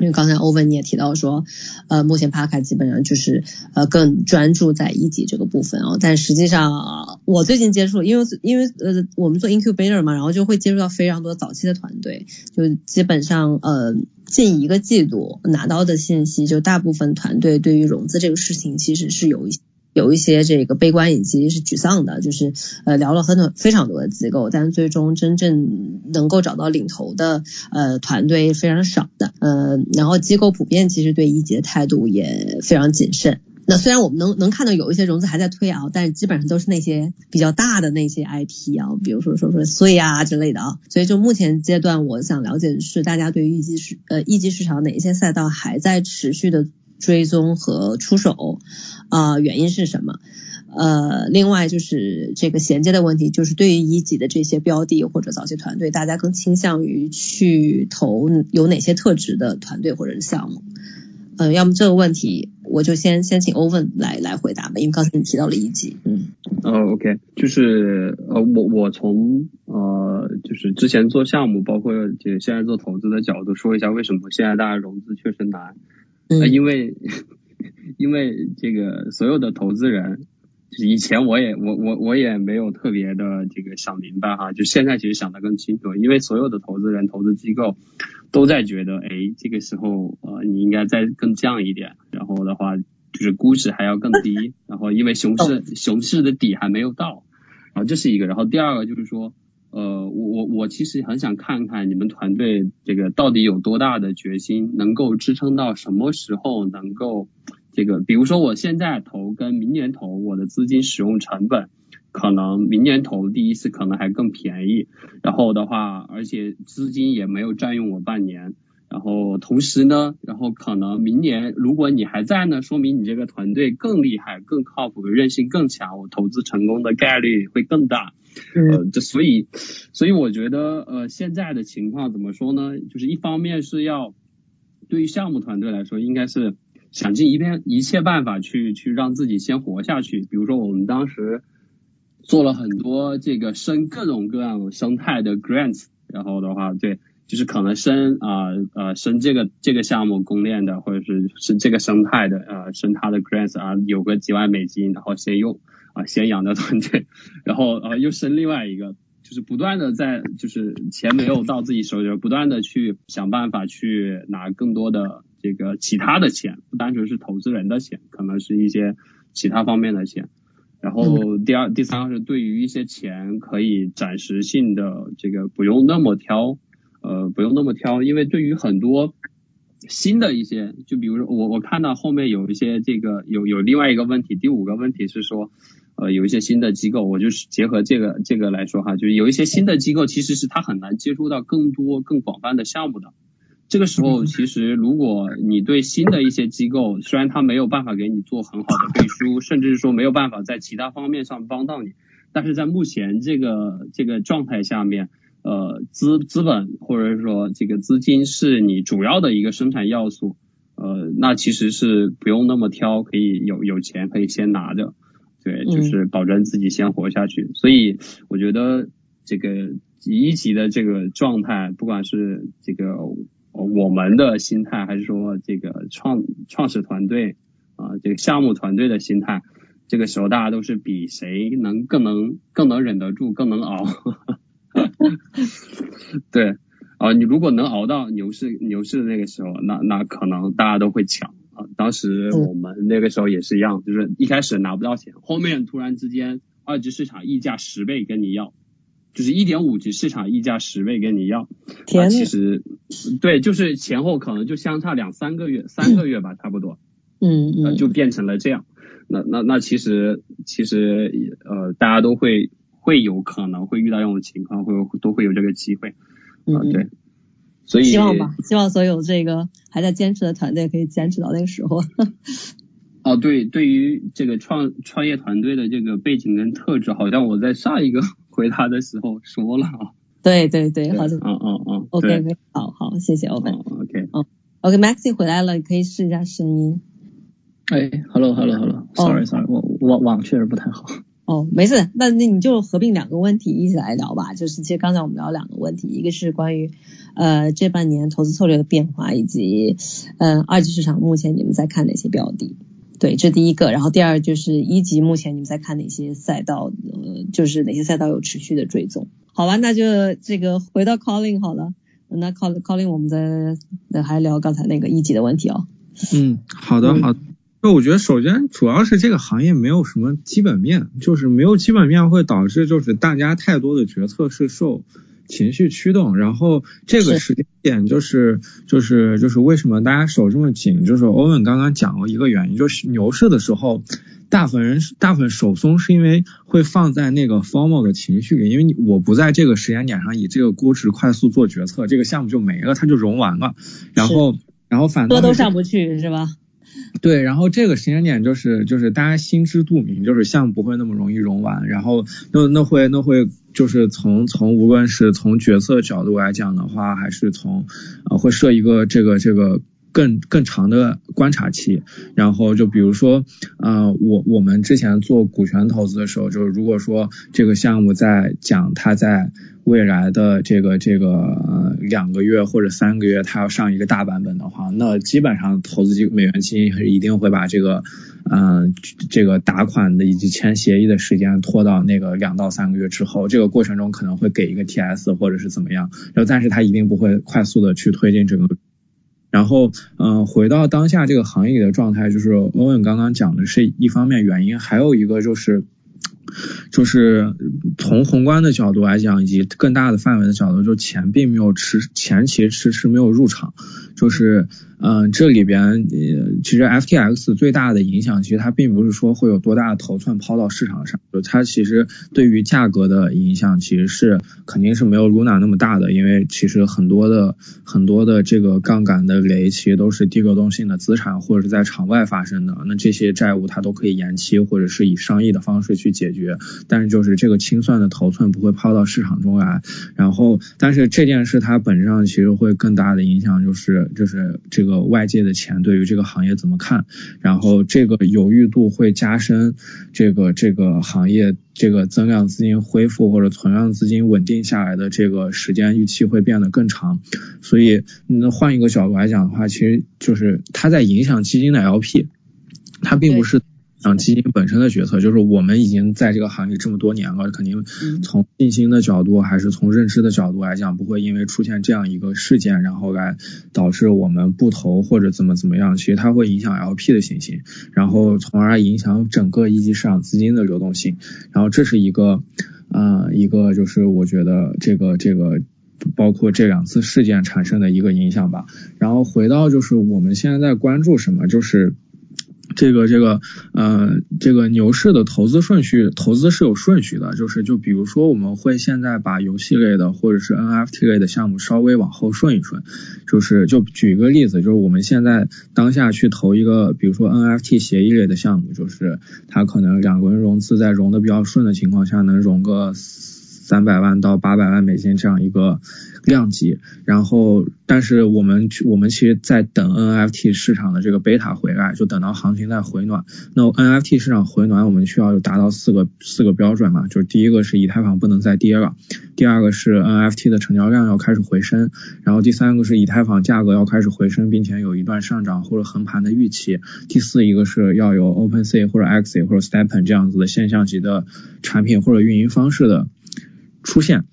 因为刚才欧文你也提到说，呃，目前帕卡基本上就是呃更专注在一级这个部分哦，但实际上我最近接触，因为因为呃我们做 incubator 嘛，然后就会接触到非常多早期的团队，就基本上呃近一个季度拿到的信息，就大部分团队对于融资这个事情其实是有一些。有一些这个悲观以及是沮丧的，就是呃聊了很多非常多的机构，但最终真正能够找到领头的呃团队非常少的，呃，然后机构普遍其实对一级的态度也非常谨慎。那虽然我们能能看到有一些融资还在推啊，但是基本上都是那些比较大的那些 IP 啊，比如说说说碎啊之类的啊。所以就目前阶段，我想了解的是大家对于一级市呃一级市场哪些赛道还在持续的。追踪和出手，啊，原因是什么？呃，另外就是这个衔接的问题，就是对于一级的这些标的或者早期团队，大家更倾向于去投有哪些特质的团队或者是项目？呃，要么这个问题我就先先请欧文来来回答吧，因为刚才你提到了一级，嗯，哦，OK，就是呃，我我从呃就是之前做项目，包括就现在做投资的角度说一下，为什么现在大家融资确实难？嗯，因为因为这个所有的投资人。就是以前我也我我我也没有特别的这个想明白哈，就现在其实想得更清楚，因为所有的投资人、投资机构都在觉得，哎，这个时候呃你应该再更降一点，然后的话就是估值还要更低，然后因为熊市 熊市的底还没有到，然后这是一个，然后第二个就是说，呃我我我其实很想看看你们团队这个到底有多大的决心，能够支撑到什么时候能够。这个，比如说我现在投跟明年投，我的资金使用成本可能明年投第一次可能还更便宜，然后的话，而且资金也没有占用我半年，然后同时呢，然后可能明年如果你还在呢，说明你这个团队更厉害、更靠谱、韧性更强，我投资成功的概率会更大。呃，这所以，所以我觉得呃现在的情况怎么说呢？就是一方面是要对于项目团队来说，应该是。想尽一片一切办法去去让自己先活下去。比如说，我们当时做了很多这个生各种各样生态的 grants，然后的话，对，就是可能生啊呃生这个这个项目公链的，或者是是这个生态的呃生它的 grants 啊，有个几万美金，然后先用啊先养着团队，然后呃又生另外一个，就是不断的在就是钱没有到自己手里，不断的去想办法去拿更多的。这个其他的钱不单纯是投资人的钱，可能是一些其他方面的钱。然后第二、第三个是对于一些钱可以暂时性的这个不用那么挑，呃，不用那么挑，因为对于很多新的一些，就比如说我我看到后面有一些这个有有另外一个问题，第五个问题是说，呃，有一些新的机构，我就是结合这个这个来说哈，就是有一些新的机构其实是他很难接触到更多更广泛的项目的。这个时候，其实如果你对新的一些机构，虽然他没有办法给你做很好的背书，甚至是说没有办法在其他方面上帮到你，但是在目前这个这个状态下面，呃，资资本或者说这个资金是你主要的一个生产要素，呃，那其实是不用那么挑，可以有有钱可以先拿着，对，就是保证自己先活下去。所以我觉得这个一级的这个状态，不管是这个。我们的心态，还是说这个创创始团队啊，这个项目团队的心态，这个时候大家都是比谁能更能更能忍得住，更能熬。对啊，你如果能熬到牛市牛市的那个时候，那那可能大家都会抢啊。当时我们那个时候也是一样，就是一开始拿不到钱，后面突然之间二级市场溢价十倍跟你要。就是一点五级市场溢价十倍跟你要，其实对，就是前后可能就相差两三个月，三个月吧，差不多，嗯嗯，就变成了这样。那那那其实其实呃，大家都会会有可能会遇到这种情况，会都会有这个机会，啊对，所以希望吧，希望所有这个还在坚持的团队可以坚持到那个时候。哦，对，对于这个创创业团队的这个背景跟特质，好像我在上一个。回答的时候说了啊，对对对，好的，嗯嗯嗯，OK OK，好好，谢谢，OK，哦，OK，Maxi 回来了，你可以试一下声音。哎，Hello Hello Hello，Sorry Sorry，我网网确实不太好。哦，没事，那那你就合并两个问题一起来聊吧。就是其实刚才我们聊两个问题，一个是关于呃这半年投资策略的变化，以及嗯二级市场目前你们在看哪些标的。对，这第一个，然后第二就是一级，目前你们在看哪些赛道？呃，就是哪些赛道有持续的追踪？好吧，那就这个回到 calling 好了。那 call calling 我们再还聊刚才那个一级的问题哦。嗯，好的好。那我觉得首先主要是这个行业没有什么基本面，就是没有基本面会导致就是大家太多的决策是受。情绪驱动，然后这个时间点就是就是就是为什么大家手这么紧？就是欧文刚刚讲了一个原因，就是牛市的时候，大部分人大部分手松是因为会放在那个 formal 的情绪里，因为你我不在这个时间点上以这个估值快速做决策，这个项目就没了，它就融完了。然后然后反多都上不去是吧？对，然后这个时间点就是就是大家心知肚明，就是项目不会那么容易融完，然后那那会那会就是从从无论是从角色角度来讲的话，还是从啊会设一个这个这个。更更长的观察期，然后就比如说，呃，我我们之前做股权投资的时候，就是如果说这个项目在讲它在未来的这个这个呃两个月或者三个月，它要上一个大版本的话，那基本上投资基美元基金是一定会把这个嗯这个打款的以及签协议的时间拖到那个两到三个月之后，这个过程中可能会给一个 TS 或者是怎么样，然后但是它一定不会快速的去推进整个。然后，嗯，回到当下这个行业里的状态，就是欧文刚刚讲的是一方面原因，还有一个就是，就是从宏观的角度来讲，以及更大的范围的角度，就钱并没有迟，钱其实迟迟没有入场，就是。嗯，这里边呃，其实 FTX 最大的影响，其实它并不是说会有多大的头寸抛到市场上，就它其实对于价格的影响，其实是肯定是没有 Luna 那么大的，因为其实很多的很多的这个杠杆的雷，其实都是低流动性的资产或者是在场外发生的，那这些债务它都可以延期或者是以商议的方式去解决，但是就是这个清算的头寸不会抛到市场中来，然后但是这件事它本质上其实会更大的影响，就是就是这个。个外界的钱对于这个行业怎么看？然后这个犹豫度会加深，这个这个行业这个增量资金恢复或者存量资金稳定下来的这个时间预期会变得更长。所以，那换一个角度来讲的话，其实就是它在影响基金的 LP，它并不是。像基金本身的决策，就是我们已经在这个行业这么多年了，肯定从信心的角度还是从认知的角度来讲，不会因为出现这样一个事件，然后来导致我们不投或者怎么怎么样。其实它会影响 LP 的信心，然后从而影响整个一级市场资金的流动性。然后这是一个，呃，一个就是我觉得这个这个包括这两次事件产生的一个影响吧。然后回到就是我们现在在关注什么，就是。这个这个呃，这个牛市的投资顺序，投资是有顺序的，就是就比如说我们会现在把游戏类的或者是 NFT 类的项目稍微往后顺一顺，就是就举一个例子，就是我们现在当下去投一个，比如说 NFT 协议类的项目，就是它可能两轮融资在融的比较顺的情况下，能融个。三百万到八百万美金这样一个量级，然后，但是我们我们其实在等 NFT 市场的这个贝塔回来，就等到行情在回暖。那 NFT 市场回暖，我们需要有达到四个四个标准嘛，就是第一个是以太坊不能再跌了，第二个是 NFT 的成交量要开始回升，然后第三个是以太坊价格要开始回升，并且有一段上涨或者横盘的预期，第四一个是要有 OpenSea 或者 x i 或者 Stepn 这样子的现象级的产品或者运营方式的。出现，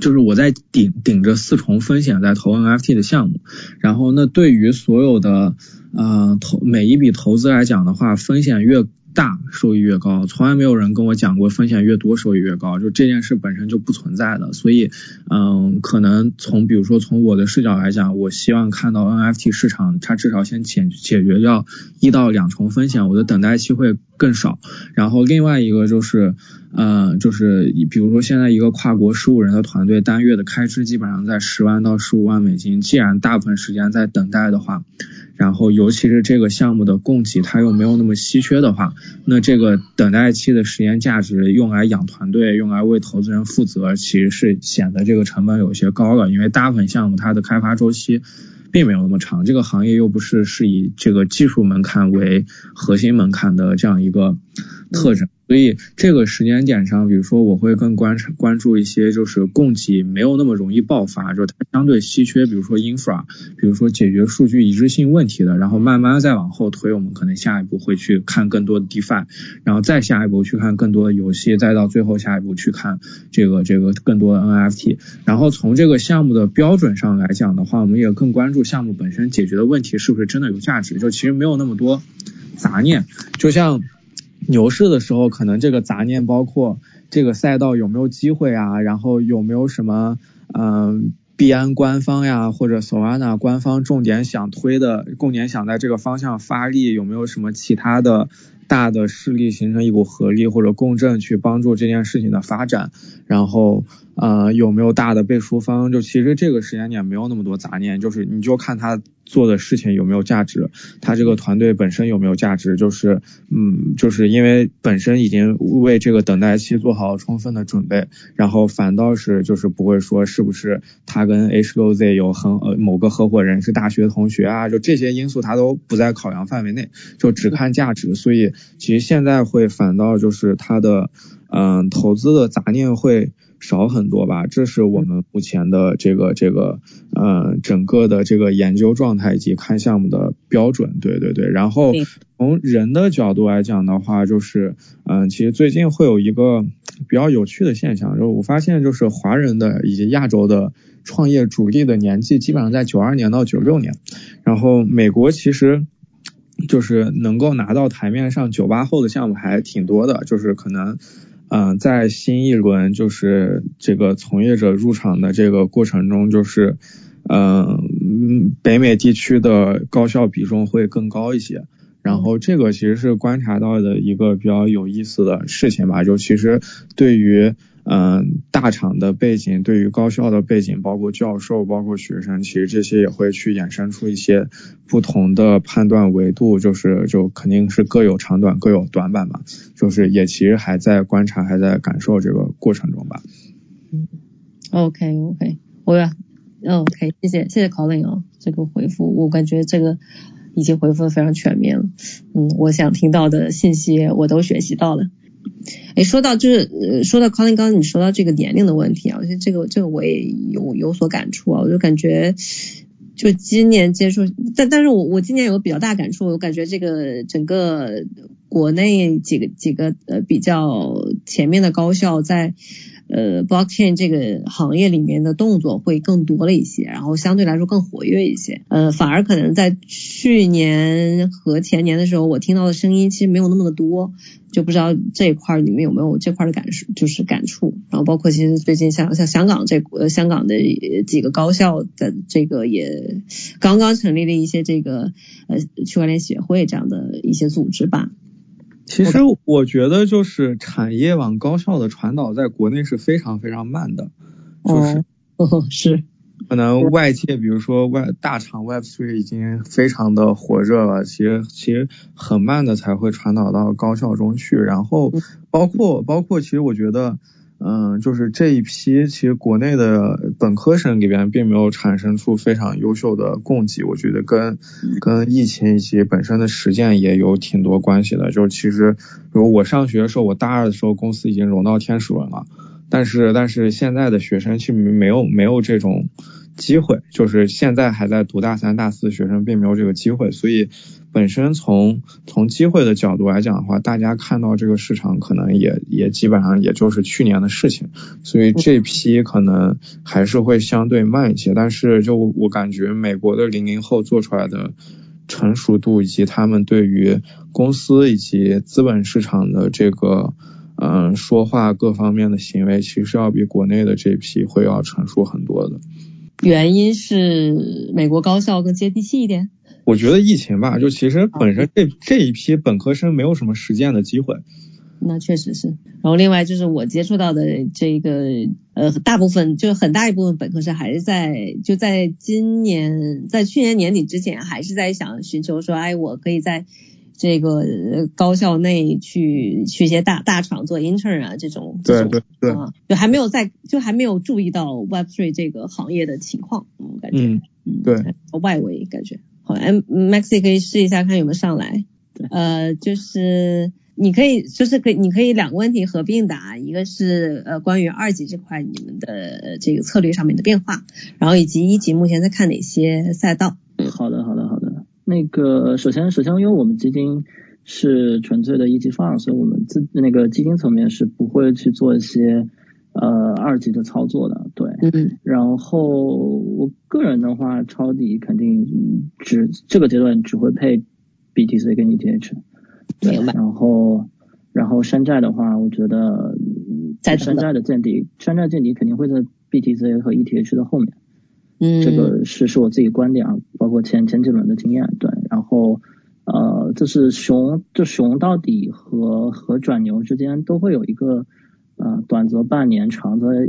就是我在顶顶着四重风险在投 NFT 的项目，然后那对于所有的呃投每一笔投资来讲的话，风险越。大收益越高，从来没有人跟我讲过风险越多收益越高，就这件事本身就不存在的。所以，嗯，可能从比如说从我的视角来讲，我希望看到 NFT 市场它至少先解解决掉一到两重风险，我的等待期会更少。然后另外一个就是，嗯，就是比如说现在一个跨国十五人的团队单月的开支基本上在十万到十五万美金，既然大部分时间在等待的话。然后，尤其是这个项目的供给它又没有那么稀缺的话，那这个等待期的时间价值用来养团队，用来为投资人负责，其实是显得这个成本有些高了。因为大部分项目它的开发周期并没有那么长，这个行业又不是是以这个技术门槛为核心门槛的这样一个特征。所以这个时间点上，比如说我会更关关注一些，就是供给没有那么容易爆发，就它相对稀缺，比如说 infra，比如说解决数据一致性问题的，然后慢慢再往后推，我们可能下一步会去看更多的 defi，然后再下一步去看更多的游戏，再到最后下一步去看这个这个更多的 NFT，然后从这个项目的标准上来讲的话，我们也更关注项目本身解决的问题是不是真的有价值，就其实没有那么多杂念，就像。牛市的时候，可能这个杂念包括这个赛道有没有机会啊，然后有没有什么嗯币安官方呀或者索瓦纳官方重点想推的，重点想在这个方向发力，有没有什么其他的大的势力形成一股合力或者共振去帮助这件事情的发展，然后呃有没有大的背书方，就其实这个时间点没有那么多杂念，就是你就看他做的事情有没有价值，他这个团队本身有没有价值，就是嗯就是因为本身已经为这个等待期做好充分的准备，然后反倒是就是不会说是不是他跟 H 六 Z 有很呃某个合伙人是大学同学啊，就这些因素他都不在考量范围内，就只看价值，所以。其实现在会反倒就是它的，嗯，投资的杂念会少很多吧，这是我们目前的这个这个，嗯，整个的这个研究状态以及看项目的标准，对对对。然后从人的角度来讲的话，就是，嗯，其实最近会有一个比较有趣的现象，就是我发现就是华人的以及亚洲的创业主力的年纪基本上在九二年到九六年，然后美国其实。就是能够拿到台面上九八后的项目还挺多的，就是可能，嗯，在新一轮就是这个从业者入场的这个过程中，就是，嗯，北美地区的高校比重会更高一些。然后这个其实是观察到的一个比较有意思的事情吧，就其实对于。嗯，大厂的背景对于高校的背景，包括教授，包括学生，其实这些也会去衍生出一些不同的判断维度，就是就肯定是各有长短，各有短板嘛，就是也其实还在观察，还在感受这个过程中吧。嗯，OK OK，我要 OK，谢谢谢谢 Colin 啊，这个回复我感觉这个已经回复的非常全面了，嗯，我想听到的信息我都学习到了。哎，说到就是，说到 Colin，刚刚你说到这个年龄的问题啊，我觉得这个这个我也有有所感触啊，我就感觉就今年接触，但但是我我今年有个比较大感触，我感觉这个整个国内几个几个呃比较前面的高校在。呃，blockchain 这个行业里面的动作会更多了一些，然后相对来说更活跃一些。呃，反而可能在去年和前年的时候，我听到的声音其实没有那么的多，就不知道这一块你们有没有这块的感受，就是感触。然后包括其实最近像像香港这呃香港的几个高校的这个也刚刚成立了一些这个呃区块链协会这样的一些组织吧。其实我觉得就是产业往高校的传导在国内是非常非常慢的，就是是可能外界比如说外大厂 Web Three 已经非常的火热了，其实其实很慢的才会传导到高校中去，然后包括包括其实我觉得。嗯，就是这一批，其实国内的本科生里边并没有产生出非常优秀的供给，我觉得跟跟疫情以及本身的实践也有挺多关系的。就是其实，比如我上学的时候，我大二的时候公司已经融到天使轮了，但是但是现在的学生其实没有没有这种。机会就是现在还在读大三、大四的学生并没有这个机会，所以本身从从机会的角度来讲的话，大家看到这个市场可能也也基本上也就是去年的事情，所以这批可能还是会相对慢一些。但是就我感觉美国的零零后做出来的成熟度以及他们对于公司以及资本市场的这个嗯说话各方面的行为，其实要比国内的这批会要成熟很多的。原因是美国高校更接地气一点。我觉得疫情吧，就其实本身这这一批本科生没有什么实践的机会。那确实是。然后另外就是我接触到的这个呃大部分就很大一部分本科生还是在就在今年在去年年底之前还是在想寻求说哎我可以在。这个高校内去去一些大大厂做 intern 啊，这种对对对，就还没有在就还没有注意到 Web three 这个行业的情况，嗯，感觉嗯对外围感觉好 Maxi 可以试一下看有没有上来，呃，就是你可以就是可以你可以两个问题合并答，一个是呃关于二级这块你们的这个策略上面的变化，然后以及一级目前在看哪些赛道。好的好的好的。那个首先首先因为我们基金是纯粹的一级方，所以我们自那个基金层面是不会去做一些呃二级的操作的，对。嗯。然后我个人的话，抄底肯定只这个阶段只会配 BTC 跟 ETH。明白。然后然后山寨的话，我觉得在山寨的见底，山寨见底肯定会在 BTC 和 ETH 的后面。嗯，这个是是我自己观点啊，包括前前几轮的经验，对，然后呃，这是熊就熊到底和和转牛之间都会有一个呃短则半年，长则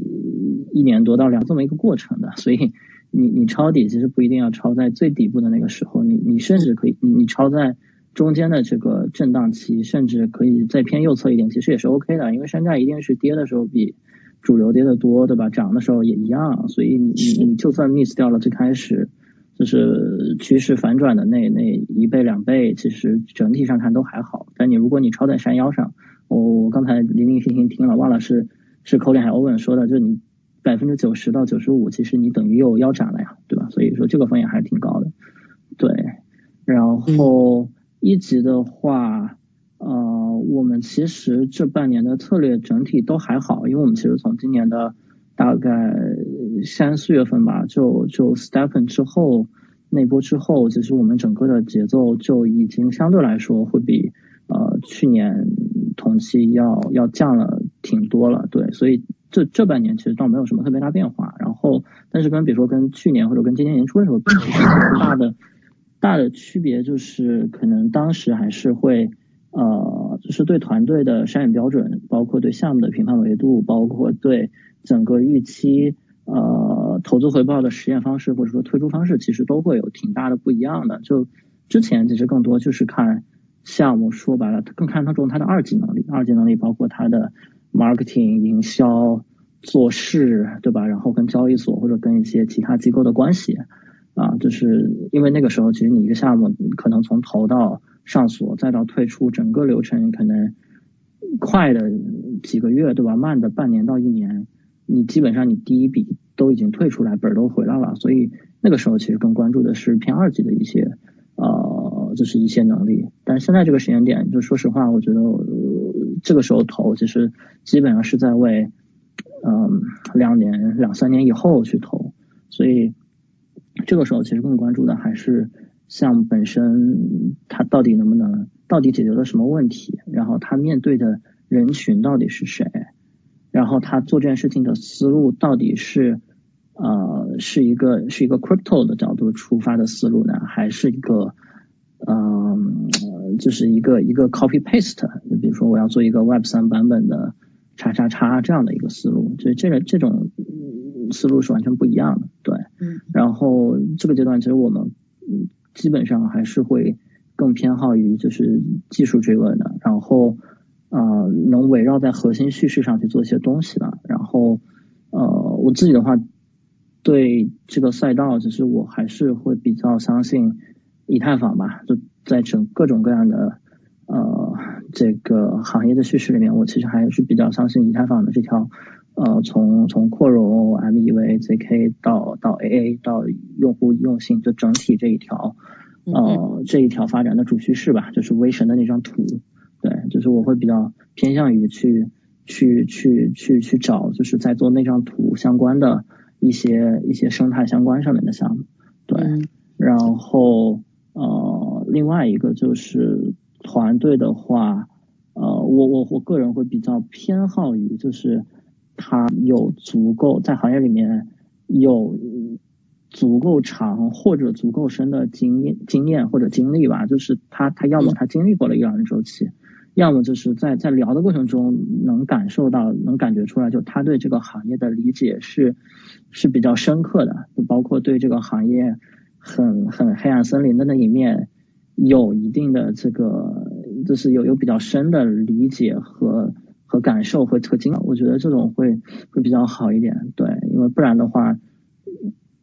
一年多到两这么一个过程的，所以你你抄底其实不一定要抄在最底部的那个时候，你你甚至可以你你抄在中间的这个震荡期，甚至可以再偏右侧一点，其实也是 OK 的，因为山寨一定是跌的时候比主流跌的多，对吧？涨的时候也一样，所以你你你就算 miss 掉了最开始。就是趋势反转的那那一倍两倍，其实整体上看都还好。但你如果你抄在山腰上，我我刚才零零星星听了，忘了是是口脸还是欧文说的，就你百分之九十到九十五，其实你等于又腰斩了呀，对吧？所以说这个风险还是挺高的。对，然后一级的话，呃，我们其实这半年的策略整体都还好，因为我们其实从今年的。大概三四月份吧，就就 Stephen 之后那波之后，其实我们整个的节奏就已经相对来说会比呃去年同期要要降了挺多了，对，所以这这半年其实倒没有什么特别大变化。然后，但是跟比如说跟去年或者跟今年年初的时候，其实大的大的区别就是可能当时还是会呃，就是对团队的筛选标准，包括对项目的评判维度，包括对。整个预期，呃，投资回报的实验方式或者说推出方式，其实都会有挺大的不一样的。就之前其实更多就是看项目，说白了，更看重它的二级能力。二级能力包括它的 marketing 营销、做事，对吧？然后跟交易所或者跟一些其他机构的关系，啊，就是因为那个时候其实你一个项目可能从投到上锁再到退出，整个流程可能快的几个月，对吧？慢的半年到一年。你基本上你第一笔都已经退出来，本儿都回来了，所以那个时候其实更关注的是偏二级的一些呃，就是一些能力。但现在这个时间点，就说实话，我觉得这个时候投其实基本上是在为嗯两年两三年以后去投，所以这个时候其实更关注的还是项目本身它到底能不能，到底解决了什么问题，然后它面对的人群到底是谁。然后他做这件事情的思路到底是呃是一个是一个 crypto 的角度出发的思路呢，还是一个嗯就是一个一个 copy paste？就比如说我要做一个 Web 三版本的叉叉叉这样的一个思路，就这个这种思路是完全不一样的，对。然后这个阶段其实我们基本上还是会更偏好于就是技术追问的，然后。啊，能围绕在核心叙事上去做一些东西的。然后，呃，我自己的话，对这个赛道，其实我还是会比较相信以太坊吧。就在整各种各样的呃这个行业的叙事里面，我其实还是比较相信以太坊的这条呃从从扩容 MEV ZK 到到 AA 到用户用性，就整体这一条呃这一条发展的主叙事吧，就是微神的那张图。对，就是我会比较偏向于去去去去去找，就是在做那张图相关的一些一些生态相关上面的项目。对，然后呃，另外一个就是团队的话，呃，我我我个人会比较偏好于，就是他有足够在行业里面有足够长或者足够深的经验经验或者经历吧，就是他他要么他经历过了一两年周期。要么就是在在聊的过程中能感受到，能感觉出来，就他对这个行业的理解是是比较深刻的，就包括对这个行业很很黑暗森林的那一面有一定的这个，就是有有比较深的理解和和感受和特经，我觉得这种会会比较好一点，对，因为不然的话，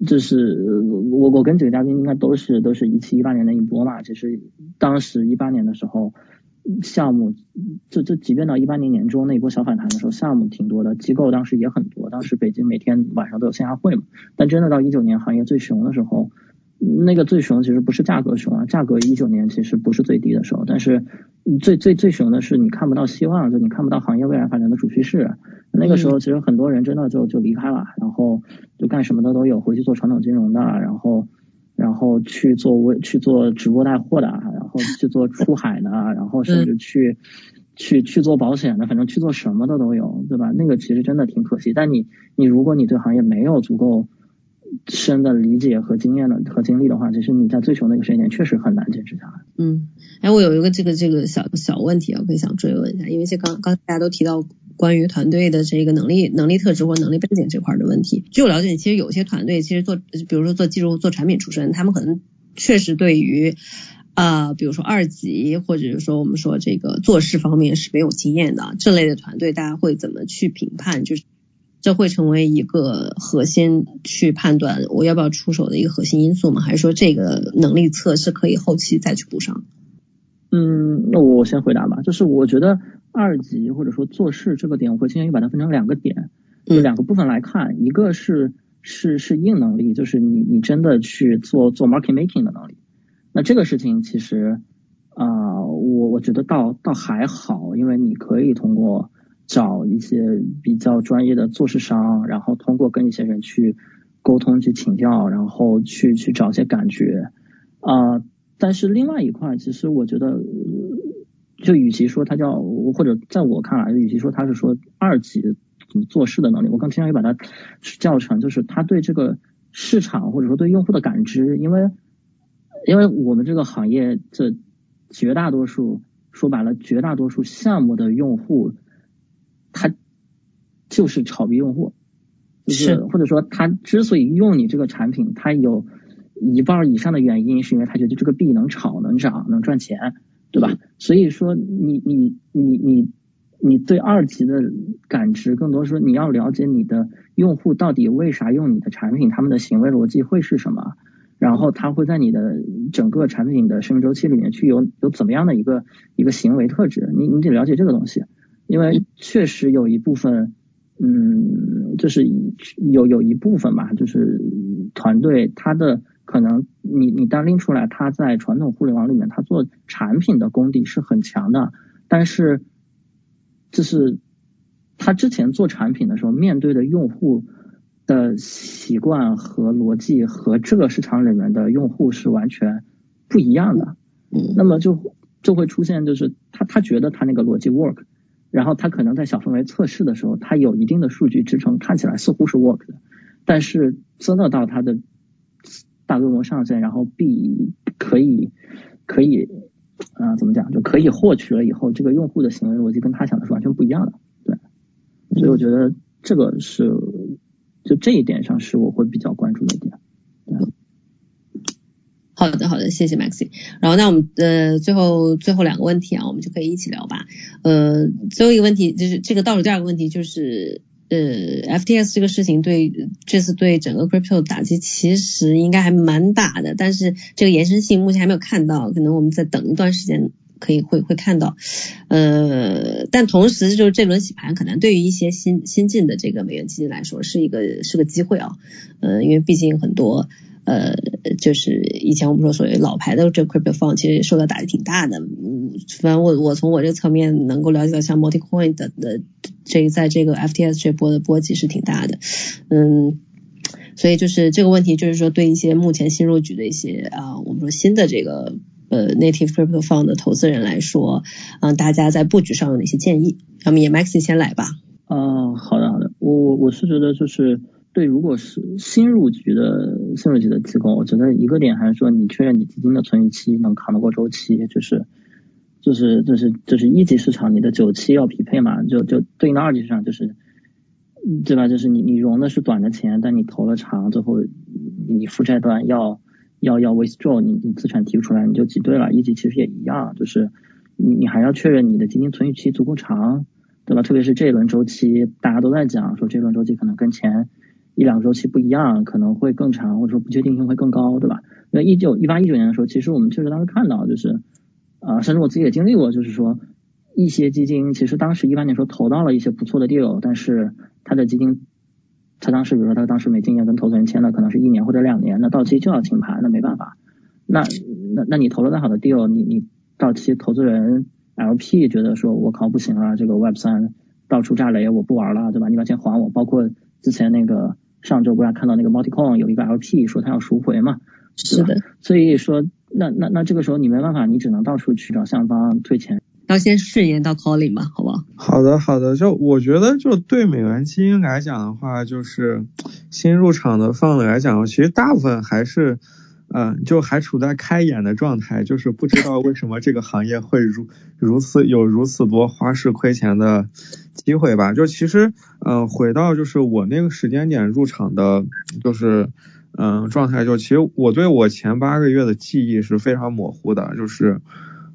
就是我我跟几个嘉宾应该都是都是一七一八年那一波嘛，其实当时一八年的时候。项目，这这即便到一八年年中那一波小反弹的时候，项目挺多的，机构当时也很多，当时北京每天晚上都有线下会嘛。但真的到一九年行业最熊的时候，那个最熊其实不是价格熊啊，价格一九年其实不是最低的时候，但是最最最熊的是你看不到希望，就你看不到行业未来发展的主趋势。那个时候其实很多人真的就就离开了，然后就干什么的都有，回去做传统金融的，然后。然后去做微去做直播带货的，然后去做出海的，然后甚至去去去做保险的，反正去做什么的都有，对吧？那个其实真的挺可惜。但你你如果你对行业没有足够深的理解和经验的和经历的话，其实你在最穷那个时间点确实很难坚持下来。嗯，哎，我有一个这个这个小小问题啊，可以想追问一下，因为这刚刚大家都提到关于团队的这个能力能力特质或能力背景这块的问题。据我了解，其实有些团队其实做，比如说做技术做产品出身，他们可能确实对于啊，比如说二级或者是说我们说这个做事方面是没有经验的，这类的团队大家会怎么去评判？就是。这会成为一个核心去判断我要不要出手的一个核心因素吗？还是说这个能力测是可以后期再去补上？嗯，那我先回答吧。就是我觉得二级或者说做事这个点，我会倾向于把它分成两个点，就两个部分来看。一个是是是硬能力，就是你你真的去做做 market making 的能力。那这个事情其实啊，我我觉得倒倒还好，因为你可以通过。找一些比较专业的做事商，然后通过跟一些人去沟通、去请教，然后去去找一些感觉啊。但是另外一块，其实我觉得，就与其说它叫，或者在我看来，与其说它是说二级做事的能力，我更倾向于把它叫成就是他对这个市场或者说对用户的感知，因为因为我们这个行业这绝大多数说白了，绝大多数项目的用户。他就是炒币用户，就是或者说他之所以用你这个产品，他有一半以上的原因是因为他觉得这个币能炒、能涨、能赚钱，对吧？所以说你你你你你对二级的感知，更多说你要了解你的用户到底为啥用你的产品，他们的行为逻辑会是什么，然后他会在你的整个产品的生命周期里面去有有怎么样的一个一个行为特质，你你得了解这个东西。因为确实有一部分，嗯，就是有有一部分吧，就是团队他的可能你你单拎出来，他在传统互联网里面他做产品的功底是很强的，但是就是他之前做产品的时候面对的用户的习惯和逻辑和这个市场里面的用户是完全不一样的，嗯，那么就就会出现就是他他觉得他那个逻辑 work。然后他可能在小范围测试的时候，他有一定的数据支撑，看起来似乎是 work 的，但是真的到他的大规模上线，然后 B 可以可以啊怎么讲，就可以获取了以后，这个用户的行为逻辑跟他想的是完全不一样的，对，所以我觉得这个是就这一点上是我会比较关注的点。对好的，好的，谢谢 Maxi。然后那我们呃最后最后两个问题啊，我们就可以一起聊吧。呃，最后一个问题就是这个倒数第二个问题就是呃 FTS 这个事情对这次对整个 crypto 打击其实应该还蛮大的，但是这个延伸性目前还没有看到，可能我们再等一段时间可以会会看到。呃，但同时就是这轮洗盘可能对于一些新新进的这个美元基金来说是一个是个机会啊。呃，因为毕竟很多。呃，就是以前我们说所谓老牌的这 crypto fund 其实受到打击挺大的，嗯，反正我我从我这个侧面能够了解到，像 multicoin 的的这在这个 FTS 这波的波及是挺大的，嗯，所以就是这个问题就是说对一些目前新入局的一些啊，我们说新的这个呃 native crypto fund 的投资人来说，嗯，大家在布局上有哪些建议？那么也 Maxi 先来吧。啊，好的好的，我我我是觉得就是。对，如果是新入局的新入局的机构，我觉得一个点还是说你确认你基金的存续期能扛得过周期，就是就是就是就是一级市场你的九期要匹配嘛，就就对应到二级市场就是对吧？就是你你融的是短的钱，但你投了长，最后你负债端要要要 withdraw，你你资产提不出来你就挤兑了。一级其实也一样，就是你你还要确认你的基金存续期足够长，对吧？特别是这一轮周期，大家都在讲说这轮周期可能跟前。一两个周期不一样，可能会更长，或者说不确定性会更高，对吧？那一九一八一九年的时候，其实我们确实当时看到，就是啊，甚至我自己也经历过，就是说一些基金其实当时一八年时候投到了一些不错的 deal，但是他的基金，他当时比如说他当时没经验跟投资人签的可能是一年或者两年，那到期就要清盘，那没办法。那那那你投了再好的 deal，你你到期投资人 LP 觉得说我靠不行了，这个 Web 三到处炸雷，我不玩了，对吧？你把钱还我，包括之前那个。上周不是看到那个 MultiCoin 有一个 LP 说他要赎回嘛？是的，所以说那那那这个时候你没办法，你只能到处去找向方退钱。要先顺延到 Calling 吧，好不好？好的好的，就我觉得就对美元基金来讲的话，就是新入场的放的来讲，其实大部分还是嗯，就还处在开眼的状态，就是不知道为什么这个行业会如如此有如此多花式亏钱的机会吧。就其实，嗯，回到就是我那个时间点入场的，就是嗯状态，就其实我对我前八个月的记忆是非常模糊的，就是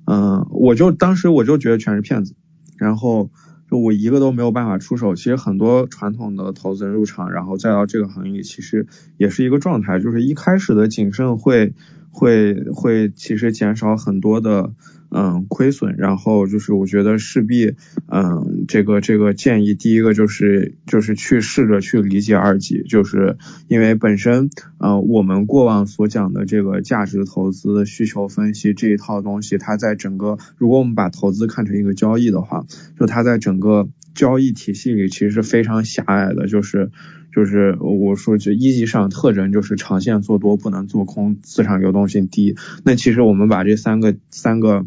嗯，我就当时我就觉得全是骗子，然后。就我一个都没有办法出手，其实很多传统的投资人入场，然后再到这个行业，其实也是一个状态，就是一开始的谨慎会会会其实减少很多的。嗯，亏损，然后就是我觉得势必，嗯，这个这个建议，第一个就是就是去试着去理解二级，就是因为本身，呃，我们过往所讲的这个价值投资需求分析这一套东西，它在整个，如果我们把投资看成一个交易的话，就它在整个交易体系里其实是非常狭隘的，就是就是我说就一级市场特征就是长线做多不能做空，资产流动性低，那其实我们把这三个三个。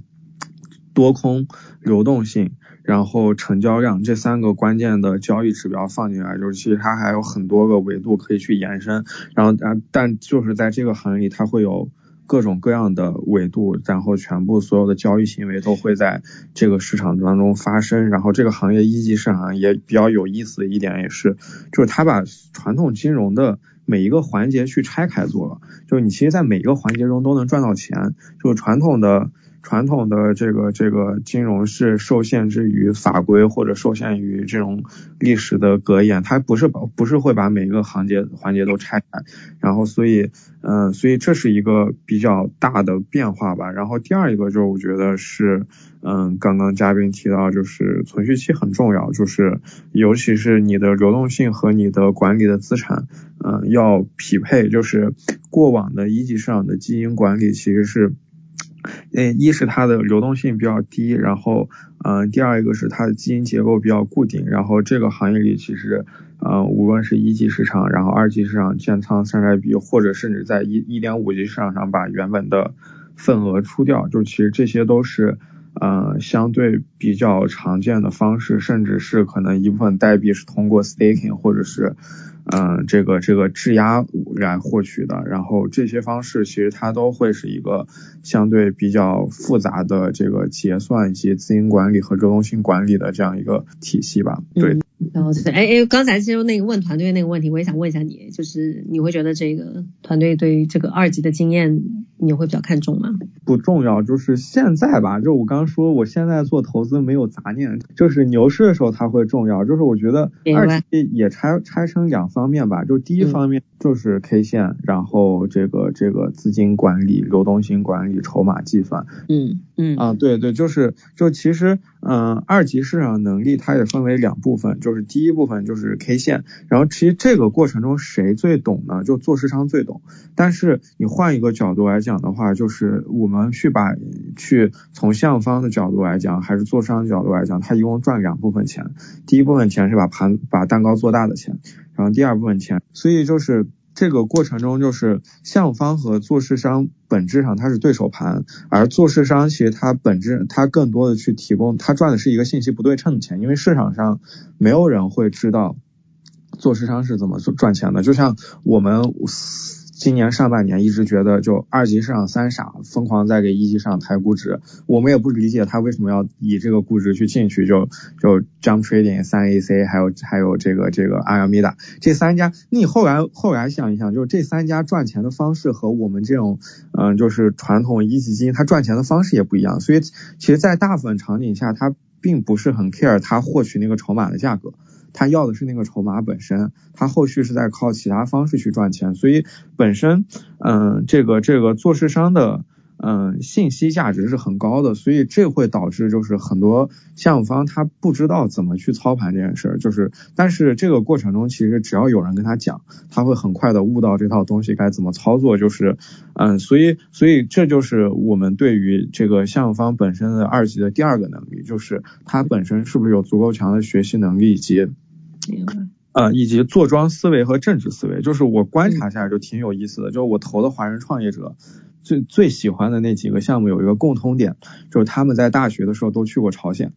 多空流动性，然后成交量这三个关键的交易指标放进来，就是其实它还有很多个维度可以去延伸。然后但，但就是在这个行业里，它会有各种各样的维度，然后全部所有的交易行为都会在这个市场当中发生。然后这个行业一级市场也比较有意思的一点也是，就是它把传统金融的每一个环节去拆开做了，就是你其实，在每一个环节中都能赚到钱。就是传统的。传统的这个这个金融是受限制于法规或者受限于这种历史的格言，它不是把不是会把每一个行节环节都拆开，然后所以嗯，所以这是一个比较大的变化吧。然后第二一个就是我觉得是嗯，刚刚嘉宾提到就是存续期很重要，就是尤其是你的流动性和你的管理的资产嗯要匹配，就是过往的一级市场的基金管理其实是。嗯，一是它的流动性比较低，然后，嗯，第二一个是它的基金结构比较固定，然后这个行业里其实，嗯，无论是一级市场，然后二级市场建仓山寨币，或者甚至在一一点五级市场上把原本的份额出掉，就其实这些都是，嗯，相对比较常见的方式，甚至是可能一部分代币是通过 staking 或者是。嗯，这个这个质押来获取的，然后这些方式其实它都会是一个相对比较复杂的这个结算以及资金管理和流动性管理的这样一个体系吧。对，然后是哎哎，刚才其实那个问团队那个问题，我也想问一下你，就是你会觉得这个团队对于这个二级的经验你会比较看重吗？不重要，就是现在吧，就我刚说，我现在做投资没有杂念，就是牛市的时候它会重要，就是我觉得二级也拆拆成两。方面吧，就第一方面就是 K 线，然后这个这个资金管理、流动性管理、筹码计算。嗯嗯啊，对对，就是就其实嗯，二级市场能力它也分为两部分，就是第一部分就是 K 线，然后其实这个过程中谁最懂呢？就做市商最懂。但是你换一个角度来讲的话，就是我们去把去从向方的角度来讲，还是做商角度来讲，它一共赚两部分钱。第一部分钱是把盘把蛋糕做大的钱。然后第二部分钱，所以就是这个过程中，就是项目方和做市商本质上它是对手盘，而做市商其实它本质它更多的去提供，它赚的是一个信息不对称的钱，因为市场上没有人会知道做市商是怎么赚钱的，就像我们。今年上半年一直觉得就二级市场三傻疯狂在给一级市场抬估值，我们也不理解他为什么要以这个估值去进去，就就 Jump Trading、三 AC 还有还有这个这个阿尔米达这三家，你后来后来想一想，就是这三家赚钱的方式和我们这种嗯就是传统一级基金它赚钱的方式也不一样，所以其实，在大部分场景下，它并不是很 care 它获取那个筹码的价格。他要的是那个筹码本身，他后续是在靠其他方式去赚钱，所以本身，嗯，这个这个做市商的。嗯，信息价值是很高的，所以这会导致就是很多项目方他不知道怎么去操盘这件事儿，就是但是这个过程中其实只要有人跟他讲，他会很快的悟到这套东西该怎么操作，就是嗯，所以所以这就是我们对于这个项目方本身的二级的第二个能力，就是他本身是不是有足够强的学习能力以及，呃以及坐庄思维和政治思维，就是我观察下来就挺有意思的，就是我投的华人创业者。最最喜欢的那几个项目有一个共通点，就是他们在大学的时候都去过朝鲜。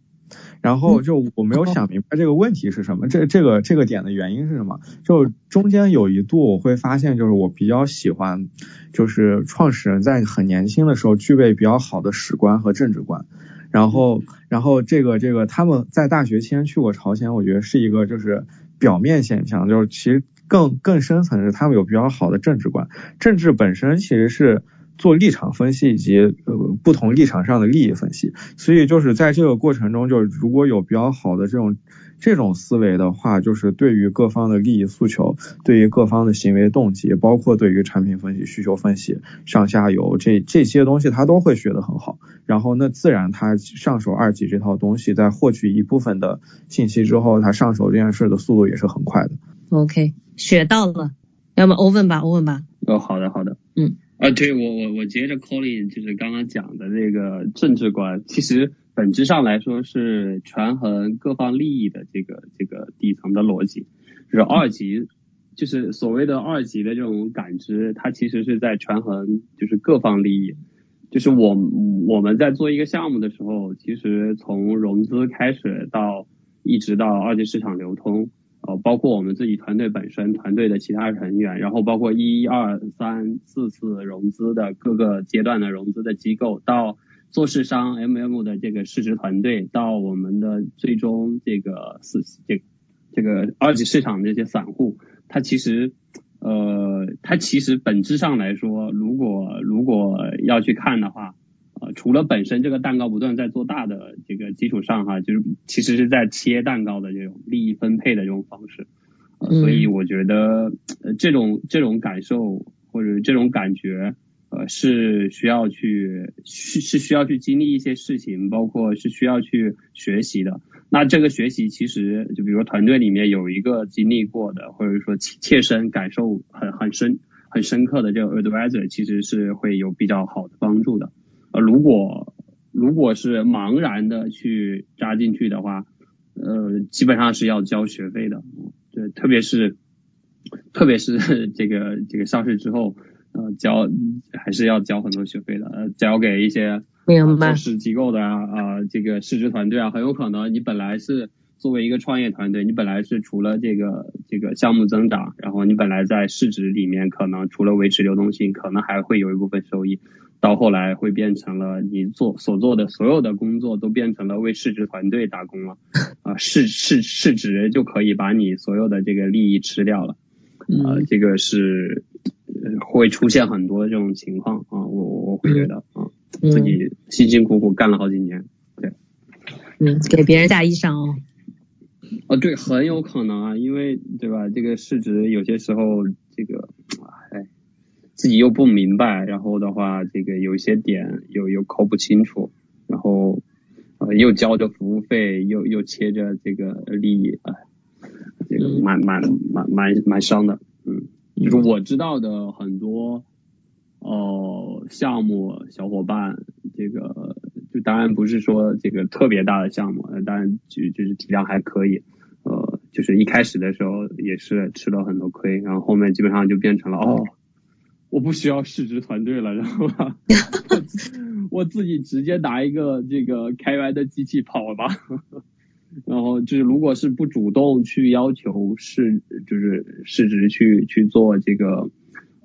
然后就我没有想明白这个问题是什么，这这个这个点的原因是什么？就中间有一度我会发现，就是我比较喜欢，就是创始人在很年轻的时候具备比较好的史观和政治观。然后，然后这个这个他们在大学期间去过朝鲜，我觉得是一个就是表面现象，就是其实更更深层是他们有比较好的政治观，政治本身其实是。做立场分析以及呃不同立场上的利益分析，所以就是在这个过程中，就是如果有比较好的这种这种思维的话，就是对于各方的利益诉求，对于各方的行为动机，包括对于产品分析、需求分析、上下游这这些东西，他都会学得很好。然后那自然他上手二级这套东西，在获取一部分的信息之后，他上手这件事的速度也是很快的。OK，学到了，要么欧文吧，欧文吧。哦，好的，好的，嗯。啊，对我我我接着 Colin 就是刚刚讲的那个政治观，其实本质上来说是权衡各方利益的这个这个底层的逻辑，就是二级，就是所谓的二级的这种感知，它其实是在权衡就是各方利益，就是我我们在做一个项目的时候，其实从融资开始到一直到二级市场流通。呃，包括我们自己团队本身，团队的其他成员，然后包括一二三四次融资的各个阶段的融资的机构，到做市商 M M 的这个市值团队，到我们的最终这个四这这个二级市场这些散户，它其实呃，它其实本质上来说，如果如果要去看的话。呃，除了本身这个蛋糕不断在做大的这个基础上哈，就是其实是在切蛋糕的这种利益分配的这种方式，呃，所以我觉得这种这种感受或者这种感觉，呃，是需要去是是需要去经历一些事情，包括是需要去学习的。那这个学习其实就比如说团队里面有一个经历过的，或者说切切身感受很很深很深刻的这个 advisor，其实是会有比较好的帮助的。呃，如果如果是茫然的去扎进去的话，呃，基本上是要交学费的，对，特别是特别是 这个这个上市之后，呃，交还是要交很多学费的，呃，交给一些做事机构的啊啊，这个市值团队啊，很有可能你本来是作为一个创业团队，你本来是除了这个这个项目增长，然后你本来在市值里面可能除了维持流动性，可能还会有一部分收益。到后来会变成了你做所做的所有的工作都变成了为市值团队打工了。啊市市市值就可以把你所有的这个利益吃掉了。啊这个是会出现很多这种情况啊我我会觉得啊自己辛辛苦苦干了好几年对。嗯给别人加衣裳哦啊对很有可能啊因为对吧这个市值有些时候这个哎。自己又不明白，然后的话，这个有一些点又又抠不清楚，然后呃又交着服务费，又又切着这个利益，哎，这个蛮蛮蛮蛮蛮伤的，嗯，就是我知道的很多哦项目小伙伴，这个就当然不是说这个特别大的项目，当然就就是体量还可以，呃，就是一开始的时候也是吃了很多亏，然后后面基本上就变成了哦。我不需要市值团队了，然后我我自己直接拿一个这个开源的机器跑吧。然后就是如果是不主动去要求市，就是市值去去做这个